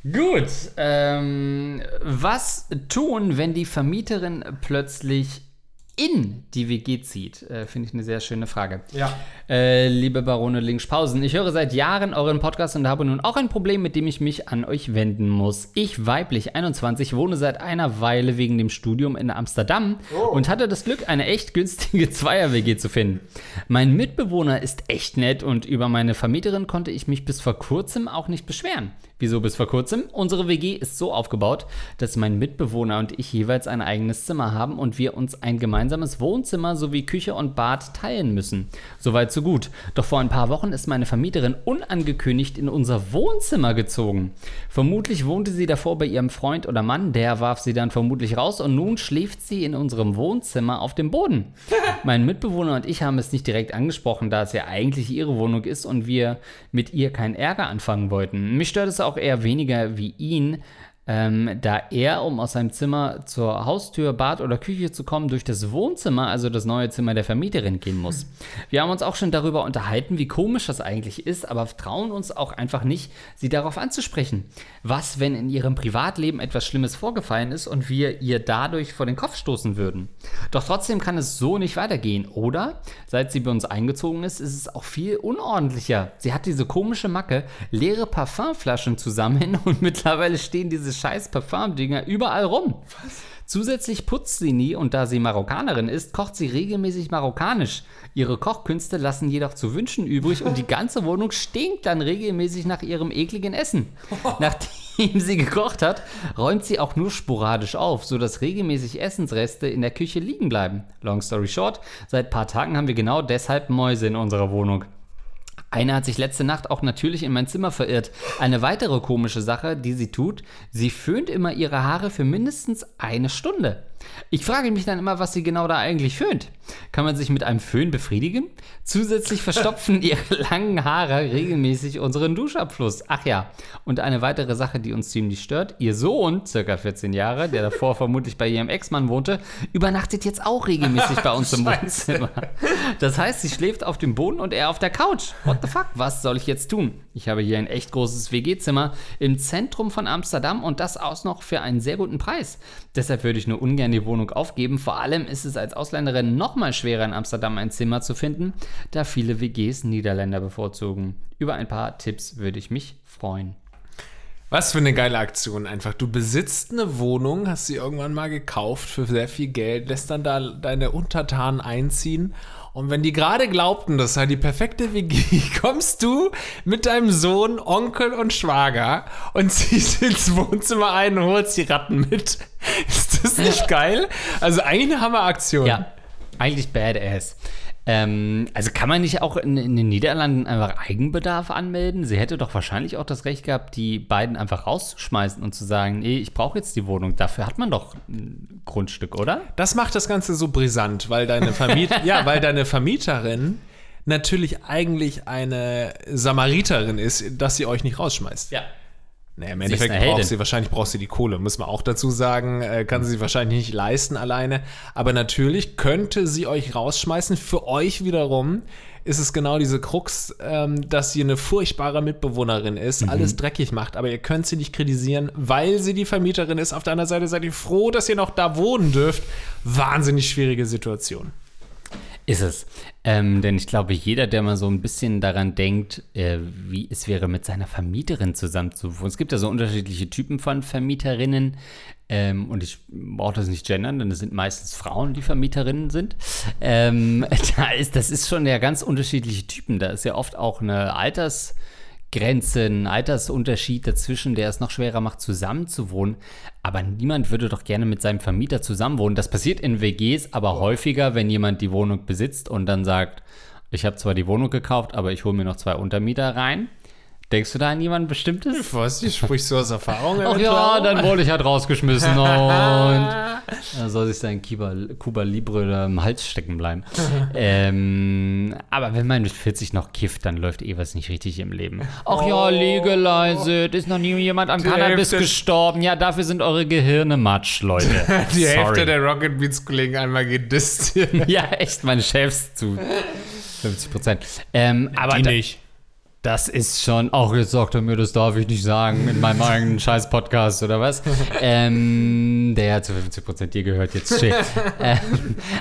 Gut. Ähm, was tun, wenn die Vermieterin plötzlich in die WG zieht? Äh, Finde ich eine sehr schöne Frage. Ja. Äh, liebe Barone Linkspausen, ich höre seit Jahren euren Podcast und habe nun auch ein Problem, mit dem ich mich an euch wenden muss. Ich, weiblich 21, wohne seit einer Weile wegen dem Studium in Amsterdam und hatte das Glück, eine echt günstige Zweier-WG zu finden. Mein Mitbewohner ist echt nett und über meine Vermieterin konnte ich mich bis vor kurzem auch nicht beschweren. Wieso bis vor kurzem? Unsere WG ist so aufgebaut, dass mein Mitbewohner und ich jeweils ein eigenes Zimmer haben und wir uns ein gemeinsames Wohnzimmer sowie Küche und Bad teilen müssen. Soweit so gut. Doch vor ein paar Wochen ist meine Vermieterin unangekündigt in unser Wohnzimmer gezogen. Vermutlich wohnte sie davor bei ihrem Freund oder Mann, der warf sie dann vermutlich raus und nun schläft sie in unserem Wohnzimmer auf dem Boden. Mein Mitbewohner und ich haben es nicht direkt angesprochen, da es ja eigentlich ihre Wohnung ist und wir mit ihr keinen Ärger anfangen wollten. Mich stört es auch eher weniger wie ihn, ähm, da er, um aus seinem Zimmer zur Haustür, Bad oder Küche zu kommen, durch das Wohnzimmer, also das neue Zimmer der Vermieterin, gehen muss. Wir haben uns auch schon darüber unterhalten, wie komisch das eigentlich ist, aber trauen uns auch einfach nicht, sie darauf anzusprechen. Was, wenn in ihrem Privatleben etwas Schlimmes vorgefallen ist und wir ihr dadurch vor den Kopf stoßen würden? Doch trotzdem kann es so nicht weitergehen, oder? Seit sie bei uns eingezogen ist, ist es auch viel unordentlicher. Sie hat diese komische Macke, leere Parfumflaschen zu sammeln und mittlerweile stehen diese scheiß Parfumdinger überall rum. Zusätzlich putzt sie nie und da sie Marokkanerin ist, kocht sie regelmäßig marokkanisch. Ihre Kochkünste lassen jedoch zu wünschen übrig und die ganze Wohnung stinkt dann regelmäßig nach ihrem ekligen Essen. Nachdem sie gekocht hat, räumt sie auch nur sporadisch auf, sodass regelmäßig Essensreste in der Küche liegen bleiben. Long story short, seit paar Tagen haben wir genau deshalb Mäuse in unserer Wohnung. Eine hat sich letzte Nacht auch natürlich in mein Zimmer verirrt. Eine weitere komische Sache, die sie tut, sie föhnt immer ihre Haare für mindestens eine Stunde. Ich frage mich dann immer, was sie genau da eigentlich föhnt. Kann man sich mit einem Föhn befriedigen? Zusätzlich verstopfen ihre langen Haare regelmäßig unseren Duschabfluss. Ach ja, und eine weitere Sache, die uns ziemlich stört. Ihr Sohn, circa 14 Jahre, der davor vermutlich bei ihrem Ex-Mann wohnte, übernachtet jetzt auch regelmäßig bei uns im Wohnzimmer. Das heißt, sie schläft auf dem Boden und er auf der Couch. What the fuck? Was soll ich jetzt tun? Ich habe hier ein echt großes WG-Zimmer im Zentrum von Amsterdam und das auch noch für einen sehr guten Preis. Deshalb würde ich nur ungern die Wohnung aufgeben. Vor allem ist es als Ausländerin noch mal schwerer in Amsterdam ein Zimmer zu finden, da viele WGs Niederländer bevorzugen. Über ein paar Tipps würde ich mich freuen. Was für eine geile Aktion einfach. Du besitzt eine Wohnung, hast sie irgendwann mal gekauft für sehr viel Geld, lässt dann da deine Untertanen einziehen. Und wenn die gerade glaubten, das sei die perfekte WG, kommst du mit deinem Sohn, Onkel und Schwager und ziehst ins Wohnzimmer ein und holst die Ratten mit. Ist das nicht geil? Also eigentlich eine Hammeraktion. Ja, eigentlich badass. Ähm, also kann man nicht auch in, in, den Niederlanden einfach Eigenbedarf anmelden? Sie hätte doch wahrscheinlich auch das Recht gehabt, die beiden einfach rauszuschmeißen und zu sagen, nee, ich brauche jetzt die Wohnung. Dafür hat man doch ein Grundstück, oder? Das macht das Ganze so brisant, weil deine Vermieter, ja, weil deine Vermieterin natürlich eigentlich eine Samariterin ist, dass sie euch nicht rausschmeißt. Ja. Naja, im Endeffekt braucht sie, wahrscheinlich braucht sie die Kohle, muss man auch dazu sagen, äh, kann sie wahrscheinlich nicht leisten alleine. Aber natürlich könnte sie euch rausschmeißen. Für euch wiederum ist es genau diese Krux, ähm, dass sie eine furchtbare Mitbewohnerin ist, mhm. alles dreckig macht, aber ihr könnt sie nicht kritisieren, weil sie die Vermieterin ist. Auf der anderen Seite seid ihr froh, dass ihr noch da wohnen dürft. Wahnsinnig schwierige Situation. Ist es. Ähm, denn ich glaube, jeder, der mal so ein bisschen daran denkt, äh, wie es wäre, mit seiner Vermieterin zusammen zu wohnen. Es gibt ja so unterschiedliche Typen von Vermieterinnen. Ähm, und ich brauche das nicht gendern, denn es sind meistens Frauen, die Vermieterinnen sind. Ähm, da ist, das ist schon ja ganz unterschiedliche Typen. Da ist ja oft auch eine Alters- Grenze, ein Altersunterschied dazwischen, der es noch schwerer macht, zusammenzuwohnen. Aber niemand würde doch gerne mit seinem Vermieter zusammenwohnen. Das passiert in WGs aber häufiger, wenn jemand die Wohnung besitzt und dann sagt, ich habe zwar die Wohnung gekauft, aber ich hole mir noch zwei Untermieter rein. Denkst du da an jemanden Bestimmtes? Was? Ich sprichst du aus Erfahrung? Ach ja, dann wurde ich halt rausgeschmissen und da soll sich sein Cuba, Cuba Libre im Hals stecken bleiben. ähm, aber wenn man mit 40 noch kifft, dann läuft eh was nicht richtig im Leben. Ach oh. ja, legalize it. Ist noch nie jemand an Cannabis Hälfte gestorben. Ja, dafür sind eure Gehirne matsch, Leute. Die Sorry. Hälfte der Rocket Beats Kollegen einmal gedisst. ja, echt, meine Chefs zu 50 Prozent. Ähm, aber Die nicht. Das ist schon, auch jetzt sagt er mir, das darf ich nicht sagen in meinem eigenen Scheiß-Podcast oder was. ähm, der zu 50% dir gehört jetzt. ähm,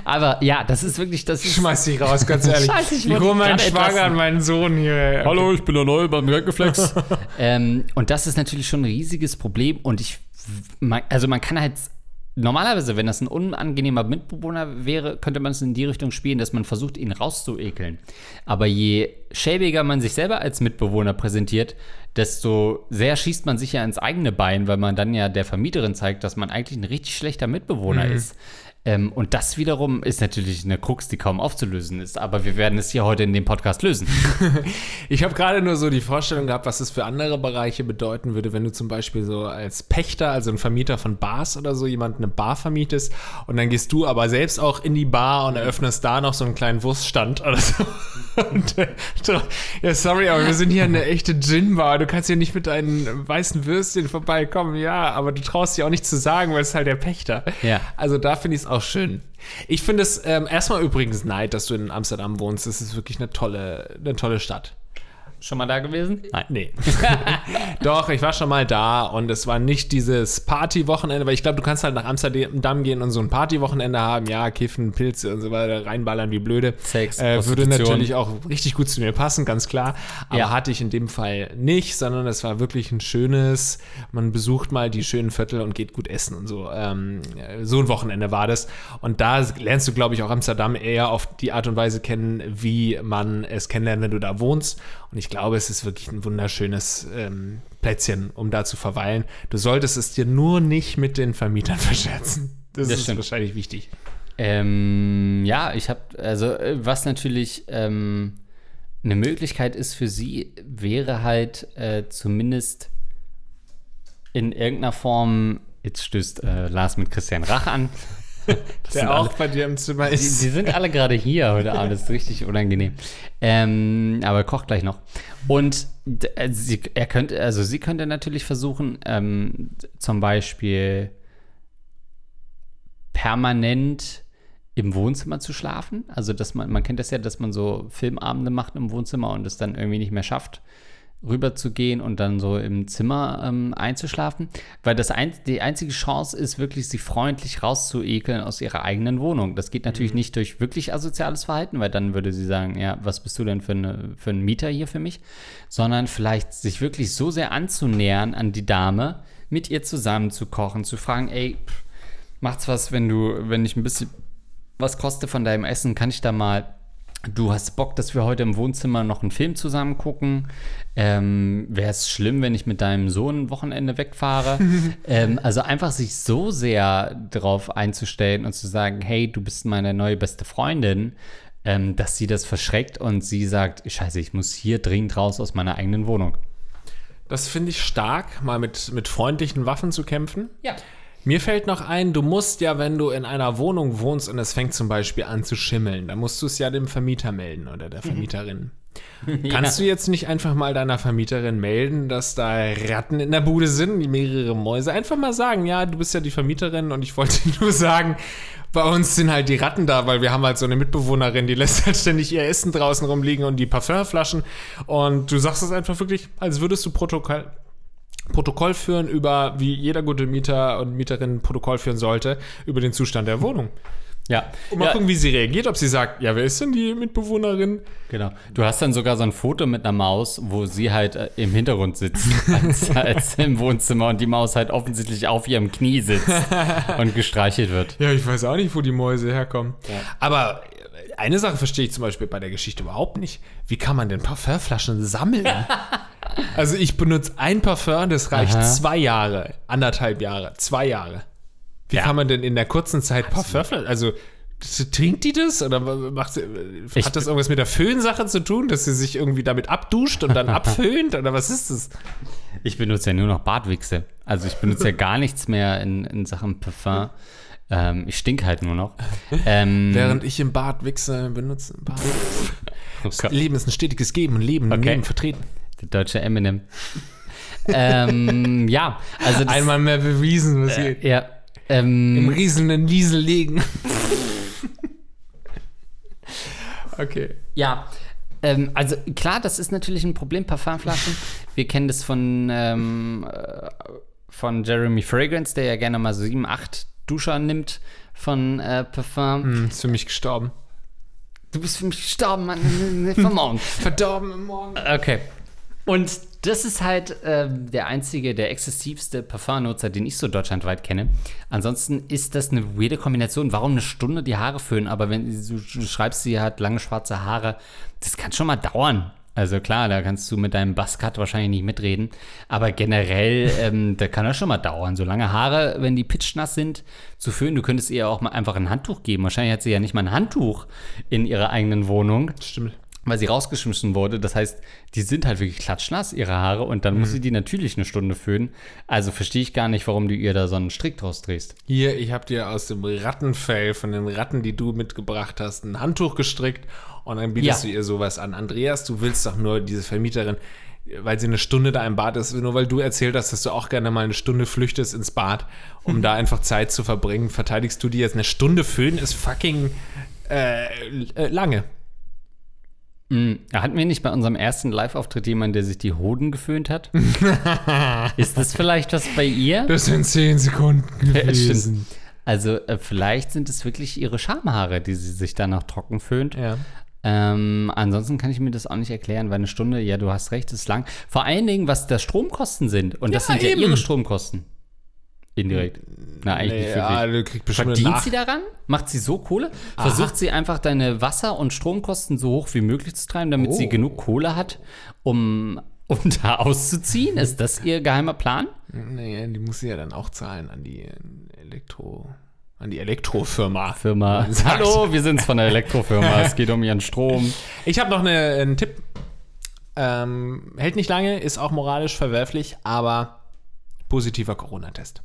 aber ja, das ist wirklich, das ist. Schmeiß dich raus, ganz ehrlich. Scheiße, ich, ich hole meinen Schwager an meinen Sohn hier. Hallo, ich bin der Neue beim Gaggeflex. ähm, und das ist natürlich schon ein riesiges Problem und ich, man, also man kann halt Normalerweise, wenn das ein unangenehmer Mitbewohner wäre, könnte man es in die Richtung spielen, dass man versucht, ihn rauszuekeln. Aber je schäbiger man sich selber als Mitbewohner präsentiert, desto sehr schießt man sich ja ins eigene Bein, weil man dann ja der Vermieterin zeigt, dass man eigentlich ein richtig schlechter Mitbewohner mhm. ist. Ähm, und das wiederum ist natürlich eine Krux, die kaum aufzulösen ist. Aber wir werden es hier heute in dem Podcast lösen. ich habe gerade nur so die Vorstellung gehabt, was es für andere Bereiche bedeuten würde, wenn du zum Beispiel so als Pächter, also ein Vermieter von Bars oder so, jemand eine Bar vermietest und dann gehst du aber selbst auch in die Bar und eröffnest da noch so einen kleinen Wurststand oder so. Und, äh, ja, sorry, aber wir sind hier eine echte Gin-Bar. Du kannst hier nicht mit deinen weißen Würstchen vorbeikommen. Ja, aber du traust dir auch nicht zu sagen, weil es halt der Pächter. Ja. Also da finde ich es auch schön. Ich finde es ähm, erstmal übrigens neid, dass du in Amsterdam wohnst. Es ist wirklich eine tolle, eine tolle Stadt. Schon mal da gewesen? Nein. Nee. Doch, ich war schon mal da und es war nicht dieses Partywochenende, weil ich glaube, du kannst halt nach Amsterdam gehen und so ein Partywochenende haben, ja, kiffen, Pilze und so weiter, reinballern wie blöde. Sex, äh, Würde natürlich auch richtig gut zu mir passen, ganz klar. Aber ja. hatte ich in dem Fall nicht, sondern es war wirklich ein schönes, man besucht mal die schönen Viertel und geht gut essen und so. Ähm, so ein Wochenende war das. Und da lernst du, glaube ich, auch Amsterdam eher auf die Art und Weise kennen, wie man es kennenlernt, wenn du da wohnst. Und ich glaube, es ist wirklich ein wunderschönes ähm, Plätzchen, um da zu verweilen. Du solltest es dir nur nicht mit den Vermietern verscherzen. Das, das ist stimmt. wahrscheinlich wichtig. Ähm, ja, ich habe, also äh, was natürlich ähm, eine Möglichkeit ist für sie, wäre halt äh, zumindest in irgendeiner Form, jetzt stößt äh, Lars mit Christian Rach an, der auch alle, bei dir im Zimmer ist. Die, die sind alle gerade hier heute Abend, das ist richtig unangenehm. Ähm, aber kocht gleich noch. Und äh, sie, er könnte, also sie könnte natürlich versuchen, ähm, zum Beispiel permanent im Wohnzimmer zu schlafen. Also, dass man, man kennt das ja, dass man so Filmabende macht im Wohnzimmer und es dann irgendwie nicht mehr schafft, rüber zu gehen und dann so im Zimmer ähm, einzuschlafen, weil das ein, die einzige Chance ist, wirklich sie freundlich rauszuekeln aus ihrer eigenen Wohnung. Das geht natürlich nicht durch wirklich asoziales Verhalten, weil dann würde sie sagen, ja, was bist du denn für, eine, für ein Mieter hier für mich, sondern vielleicht sich wirklich so sehr anzunähern an die Dame, mit ihr zusammen zu kochen, zu fragen, ey, pff, macht's was, wenn du, wenn ich ein bisschen was koste von deinem Essen, kann ich da mal Du hast Bock, dass wir heute im Wohnzimmer noch einen Film zusammen gucken. Ähm, Wäre es schlimm, wenn ich mit deinem Sohn ein Wochenende wegfahre? ähm, also einfach sich so sehr darauf einzustellen und zu sagen, hey, du bist meine neue beste Freundin, ähm, dass sie das verschreckt und sie sagt, scheiße, ich muss hier dringend raus aus meiner eigenen Wohnung. Das finde ich stark, mal mit, mit freundlichen Waffen zu kämpfen. Ja. Mir fällt noch ein, du musst ja, wenn du in einer Wohnung wohnst und es fängt zum Beispiel an zu schimmeln, dann musst du es ja dem Vermieter melden oder der Vermieterin. Kannst du jetzt nicht einfach mal deiner Vermieterin melden, dass da Ratten in der Bude sind, mehrere Mäuse? Einfach mal sagen, ja, du bist ja die Vermieterin und ich wollte nur sagen, bei uns sind halt die Ratten da, weil wir haben halt so eine Mitbewohnerin, die lässt halt ständig ihr Essen draußen rumliegen und die Parfümflaschen. Und du sagst es einfach wirklich, als würdest du Protokoll, Protokoll führen über, wie jeder gute Mieter und Mieterin Protokoll führen sollte, über den Zustand der Wohnung. Ja. Und mal ja, gucken, wie sie reagiert, ob sie sagt, ja, wer ist denn die Mitbewohnerin? Genau. Du hast dann sogar so ein Foto mit einer Maus, wo sie halt äh, im Hintergrund sitzt, als, als im Wohnzimmer und die Maus halt offensichtlich auf ihrem Knie sitzt und gestreichelt wird. Ja, ich weiß auch nicht, wo die Mäuse herkommen. Aber eine Sache verstehe ich zum Beispiel bei der Geschichte überhaupt nicht. Wie kann man denn Parfümflaschen sammeln? also ich benutze ein Parfum, das reicht Aha. zwei Jahre, anderthalb Jahre, zwei Jahre. Wie Ja. kann man denn in der kurzen Zeit Parfümflaschen, also trinkt die das oder macht sie, Ich- hat das irgendwas mit der Föhnsache zu tun, dass sie sich irgendwie damit abduscht und dann abföhnt oder was ist das? Ich benutze ja nur noch Bartwichse. Also ich benutze ja gar nichts mehr in, in Sachen Parfum. Ähm, ich stink halt nur noch. Ähm, Während ich im Bad wichse, benutze Bad. oh Leben ist ein stetiges Geben und Leben Okay. Leben vertreten. der deutsche Eminem. ähm, ja, also das, Einmal mehr bewiesen, was hier ja, im ähm, rieselnden Wiesel liegen. okay. ja. Ähm, also klar, das ist natürlich ein Problem, Parfumflaschen. Wir kennen das von, ähm, äh, von Jeremy Fragrance, der ja gerne mal so sieben, acht Duscher nimmt von äh, Parfum. Hm, ist für mich gestorben. Du bist für mich gestorben, Mann. Vermorgen. Verdorben im Morgen. Okay. Und das ist halt ähm, der einzige, der exzessivste Parfumnutzer, den ich so deutschlandweit kenne. Ansonsten ist das eine weirde Kombination. Warum eine Stunde die Haare föhnen? Aber wenn du, du schreibst, sie hat lange schwarze Haare, das kann schon mal dauern. Also klar, da kannst du mit deinem Buzzcut wahrscheinlich nicht mitreden. Aber generell, ähm, da kann das schon mal dauern. Solange Haare, wenn die pitchnass sind, zu föhnen, du könntest ihr auch mal einfach ein Handtuch geben. Wahrscheinlich hat sie ja nicht mal ein Handtuch in ihrer eigenen Wohnung Stimmt. Weil sie rausgeschmissen wurde. Das heißt, die sind halt wirklich klatschnass, ihre Haare, und dann muss sie die natürlich eine Stunde föhnen. Also verstehe ich gar nicht, warum du ihr da so einen Strick draus drehst. Hier, ich habe dir aus dem Rattenfell von den Ratten, die du mitgebracht hast, ein Handtuch gestrickt und dann bietest Ja. du ihr sowas an. Andreas, du willst doch nur diese Vermieterin, weil sie eine Stunde da im Bad ist, nur weil du erzählt hast, dass du auch gerne mal eine Stunde flüchtest ins Bad, um da einfach Zeit zu verbringen, verteidigst du die jetzt. Eine Stunde föhnen ist fucking äh, äh, lange. Mhm. Hatten wir nicht bei unserem ersten Live-Auftritt jemanden, der sich die Hoden geföhnt hat? Ist das vielleicht was bei ihr? Das sind zehn Sekunden gewesen. Also äh, vielleicht sind es wirklich ihre Schamhaare, die sie sich danach trocken föhnt. Ja. Ähm, ansonsten kann ich mir das auch nicht erklären, weil eine Stunde, ja, du hast recht, ist lang. Vor allen Dingen, was da Stromkosten sind. Und das Ja, sind ja eben. ihre Stromkosten. Indirekt. Na, eigentlich nicht Ja, wirklich. du kriegst bestimmt Verdient nach sie daran? Macht sie so Kohle? Versucht sie einfach deine Wasser- und Stromkosten so hoch wie möglich zu treiben, damit sie Oh. genug Kohle hat, um, um da auszuziehen? Ist das ihr geheimer Plan? Nee, die muss sie ja dann auch zahlen an die Elektro, an die Elektrofirma. Firma. Hallo, wir sind's von der Elektrofirma. es geht um ihren Strom. Ich habe noch eine, einen Tipp. Ähm, hält nicht lange, ist auch moralisch verwerflich, aber positiver Corona-Test.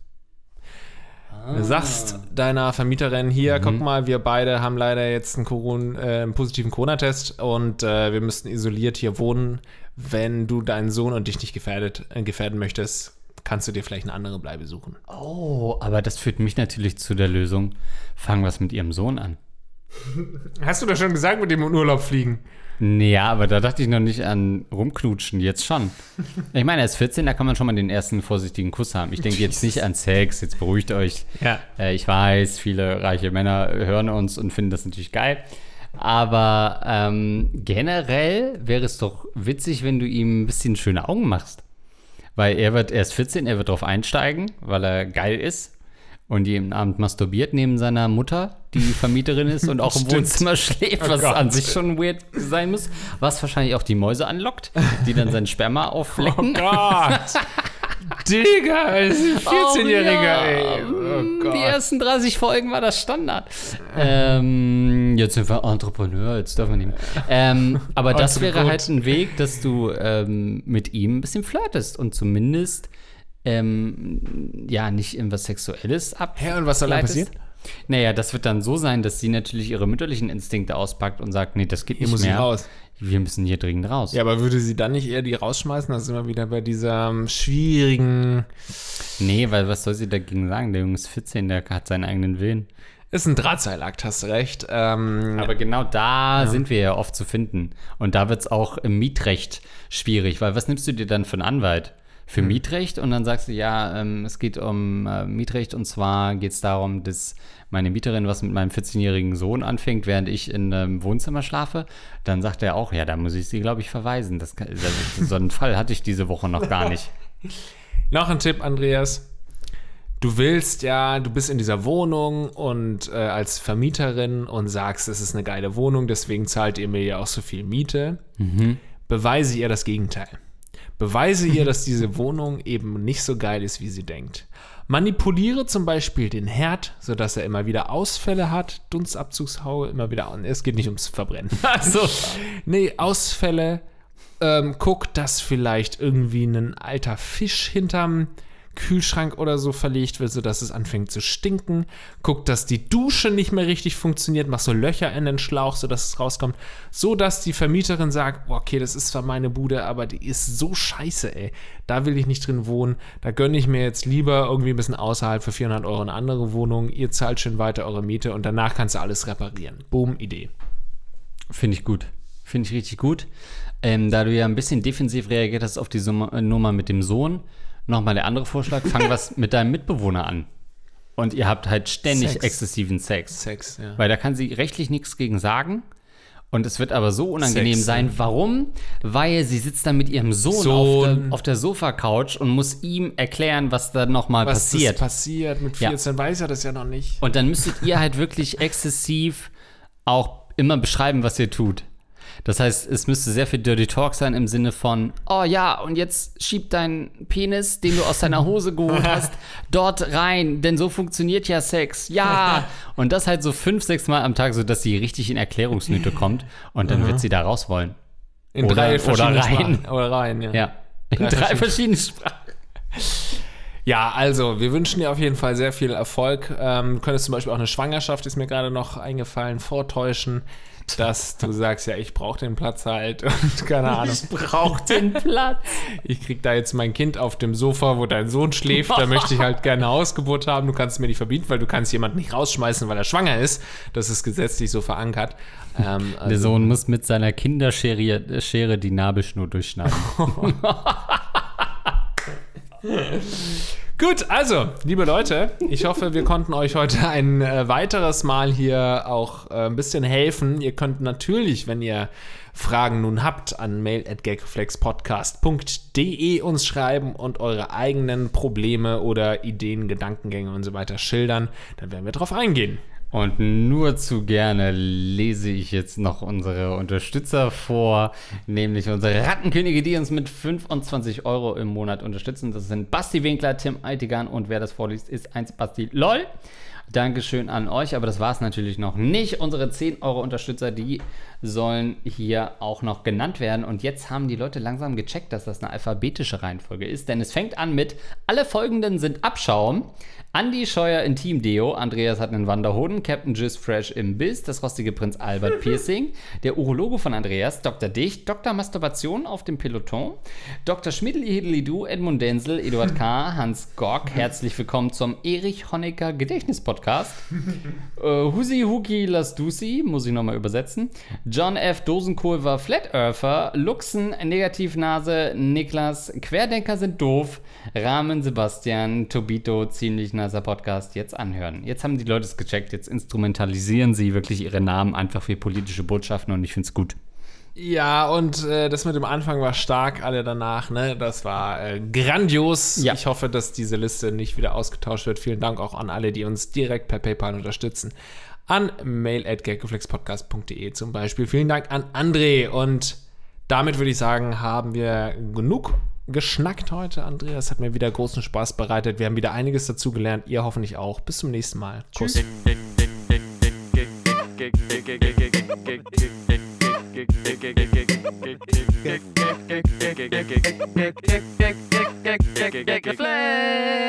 Du sagst deiner Vermieterin hier, guck mal, wir beide haben leider jetzt einen, Corona, äh, einen positiven Corona-Test und äh, wir müssten isoliert hier wohnen. Wenn du deinen Sohn und dich nicht gefährdet, äh, gefährden möchtest, kannst du dir vielleicht eine andere Bleibe suchen. Oh, aber das führt mich natürlich zu der Lösung. Fang was mit ihrem Sohn an. Hast du doch schon gesagt, mit dem in Urlaub fliegen? Ja, aber da dachte ich noch nicht an rumknutschen, jetzt schon. Ich meine, er ist 14, da kann man schon mal den ersten vorsichtigen Kuss haben. Ich denke jetzt nicht an Sex, jetzt beruhigt euch. Ja. Äh, ich weiß, viele reiche Männer hören uns und finden das natürlich geil. Aber ähm, generell wäre es doch witzig, wenn du ihm ein bisschen schöne Augen machst. Weil er wird, er ist 14, er wird drauf einsteigen, weil er geil ist und jeden Abend masturbiert neben seiner Mutter, die Vermieterin ist und auch im. Wohnzimmer schläft, Oh was Gott. an sich schon weird sein muss. Was wahrscheinlich auch die Mäuse anlockt, die dann sein Sperma Oh aufflecken. Gott! Digga, es ist ein 14-Jähriger, Oh, ja. ey. Oh Gott. Die ersten 30 Folgen war das Standard. Ähm, jetzt sind wir Entrepreneur, jetzt dürfen wir nicht mehr. Ähm, aber das wäre halt ein Weg, dass du ähm, mit ihm ein bisschen flirtest und zumindest ähm, ja nicht irgendwas Sexuelles ab. Hä, und was soll dann passieren? Naja, das wird dann so sein, dass sie natürlich ihre mütterlichen Instinkte auspackt und sagt, nee, das geht Hier nicht muss ich mehr. raus. Wir müssen hier dringend raus. Ja, aber würde sie dann nicht eher die rausschmeißen? Da sind wir wieder bei dieser ähm, schwierigen. Nee, weil was soll sie dagegen sagen? Der Junge ist 14, der hat seinen eigenen Willen. Ist ein Drahtseilakt, hast recht. Ähm, Aber genau da sind wir ja oft zu finden. Und da wird es auch im Mietrecht schwierig, weil was nimmst du dir dann für einen Anwalt? Für Mietrecht und dann sagst du, ja, ähm, es geht um äh, Mietrecht und zwar geht es darum, dass meine Mieterin was mit meinem 14-jährigen Sohn anfängt, während ich in einem Wohnzimmer schlafe. Dann sagt er auch, ja, da muss ich sie, glaube ich, verweisen. Das, kann- das, so einen Fall hatte ich diese Woche noch gar nicht. Noch ein Tipp, Andreas. Du willst ja, du bist in dieser Wohnung und äh, als Vermieterin und sagst, es ist eine geile Wohnung, deswegen zahlt ihr mir ja auch so viel Miete. Beweise ihr das Gegenteil. Beweise ihr, dass diese Wohnung eben nicht so geil ist, wie sie denkt. Manipuliere zum Beispiel den Herd, sodass er immer wieder Ausfälle hat, Dunstabzugshaube immer wieder an. Es geht nicht ums Verbrennen. Also, Nee, Ausfälle. Ähm, guck, dass vielleicht irgendwie ein alter Fisch hinterm Kühlschrank oder so verlegt wird, sodass es anfängt zu stinken. Guck, dass die Dusche nicht mehr richtig funktioniert. Mach so Löcher in den Schlauch, sodass es rauskommt. So dass die Vermieterin sagt: "Boah, Okay, das ist zwar meine Bude, aber die ist so scheiße, ey. Da will ich nicht drin wohnen. Da gönne ich mir jetzt lieber irgendwie ein bisschen außerhalb für 400 Euro eine andere Wohnung. Ihr zahlt schön weiter eure Miete und danach kannst du alles reparieren. Boom, Idee. Finde ich gut. Finde ich richtig gut. Ähm, da du ja ein bisschen defensiv reagiert hast auf die Nummer mit dem Sohn, nochmal der andere Vorschlag, fang was mit deinem Mitbewohner an. Und ihr habt halt ständig Sex. exzessiven Sex. Sex, ja. Weil da kann sie rechtlich nichts gegen sagen. Und es wird aber so unangenehm Sex, sein. ja. Warum? Weil sie sitzt dann mit ihrem Sohn, Auf, Sohn. der, auf der Sofa-Couch und muss ihm erklären, was da nochmal was passiert. ist passiert. Mit Ja. 14 weiß er das ja noch nicht. Und dann müsstet ihr halt wirklich exzessiv auch immer beschreiben, was ihr tut. Das heißt, es müsste sehr viel Dirty Talk sein im Sinne von, oh ja, und jetzt schieb deinen Penis, den du aus deiner Hose geholt hast, dort rein, denn so funktioniert ja Sex. Ja. Und das halt so fünf, sechs Mal am Tag, sodass sie richtig in Erklärungsnöte kommt und dann wird sie da raus wollen. In Oder- drei oder verschiedenen rein. Sprachen. Oder rein, ja. Ja. In Drei drei verschiedene- verschiedenen Sprachen. Ja, also, wir wünschen dir auf jeden Fall sehr viel Erfolg. Ähm, du könntest zum Beispiel auch eine Schwangerschaft, ist mir gerade noch eingefallen, vortäuschen, dass du sagst, ja, ich brauche den Platz halt und keine Ahnung. Braucht den Platz. Ich krieg da jetzt mein Kind auf dem Sofa, wo dein Sohn schläft. Da möchte ich halt gerne Hausgeburt haben. Du kannst es mir nicht verbieten, weil du kannst jemanden nicht rausschmeißen, weil er schwanger ist. Das ist gesetzlich so verankert. Ähm, Der also, Sohn muss mit seiner Kinderschere Schere die Nabelschnur durchschneiden. Gut, also, liebe Leute, ich hoffe, wir konnten euch heute ein äh, weiteres Mal hier auch äh, ein bisschen helfen. Ihr könnt natürlich, wenn ihr Fragen nun habt, an mail at gagflexpodcast.de uns schreiben und eure eigenen Probleme oder Ideen, Gedankengänge und so weiter schildern. Dann werden wir drauf eingehen. Und nur zu gerne lese ich jetzt noch unsere Unterstützer vor, nämlich unsere Rattenkönige, die uns mit 25 Euro im Monat unterstützen. Das sind Basti Winkler, Tim Altigan und wer das vorliest, ist 1 Basti LOL. Dankeschön an euch, aber das war es natürlich noch nicht. Unsere 10 Euro Unterstützer, die sollen hier auch noch genannt werden. Und jetzt haben die Leute langsam gecheckt, dass das eine alphabetische Reihenfolge ist, denn es fängt an mit alle folgenden sind Abschaum. Andy Scheuer Intim Deo, Andreas hat einen Wanderhoden, Captain Jizz Fresh im Biss, das rostige Prinz Albert Piercing, der Urologe von Andreas, Dr. Dicht, Dr. Masturbation auf dem Peloton, Dr. Schmiddeli-Hideli-Du, Edmund Denzel, Eduard K., Hans Gork, herzlich willkommen zum Erich Honecker Gedächtnispodcast. Podcast. äh, Husi Huki Las Dusi, muss ich nochmal übersetzen. John F. Dosenkohl war Flat Earther. Luxen, Negativnase, Niklas, Querdenker sind doof. Rahmen, Sebastian, Tobito, ziemlich nicer Podcast. Jetzt anhören. Jetzt haben die Leute es gecheckt. Jetzt instrumentalisieren sie wirklich ihre Namen einfach für politische Botschaften und ich finde es gut. Ja, und äh, das mit dem Anfang war stark, alle danach, ne? Das war äh, grandios. Ja. Ich hoffe, dass diese Liste nicht wieder ausgetauscht wird. Vielen Dank auch an alle, die uns direkt per PayPal unterstützen. An mail.gaggeflexpodcast.de zum Beispiel. Vielen Dank an André. Und damit würde ich sagen, haben wir genug geschnackt heute, Andreas. Hat mir wieder großen Spaß bereitet. Wir haben wieder einiges dazu gelernt. Ihr hoffentlich auch. Bis zum nächsten Mal. Tschüss. Flex.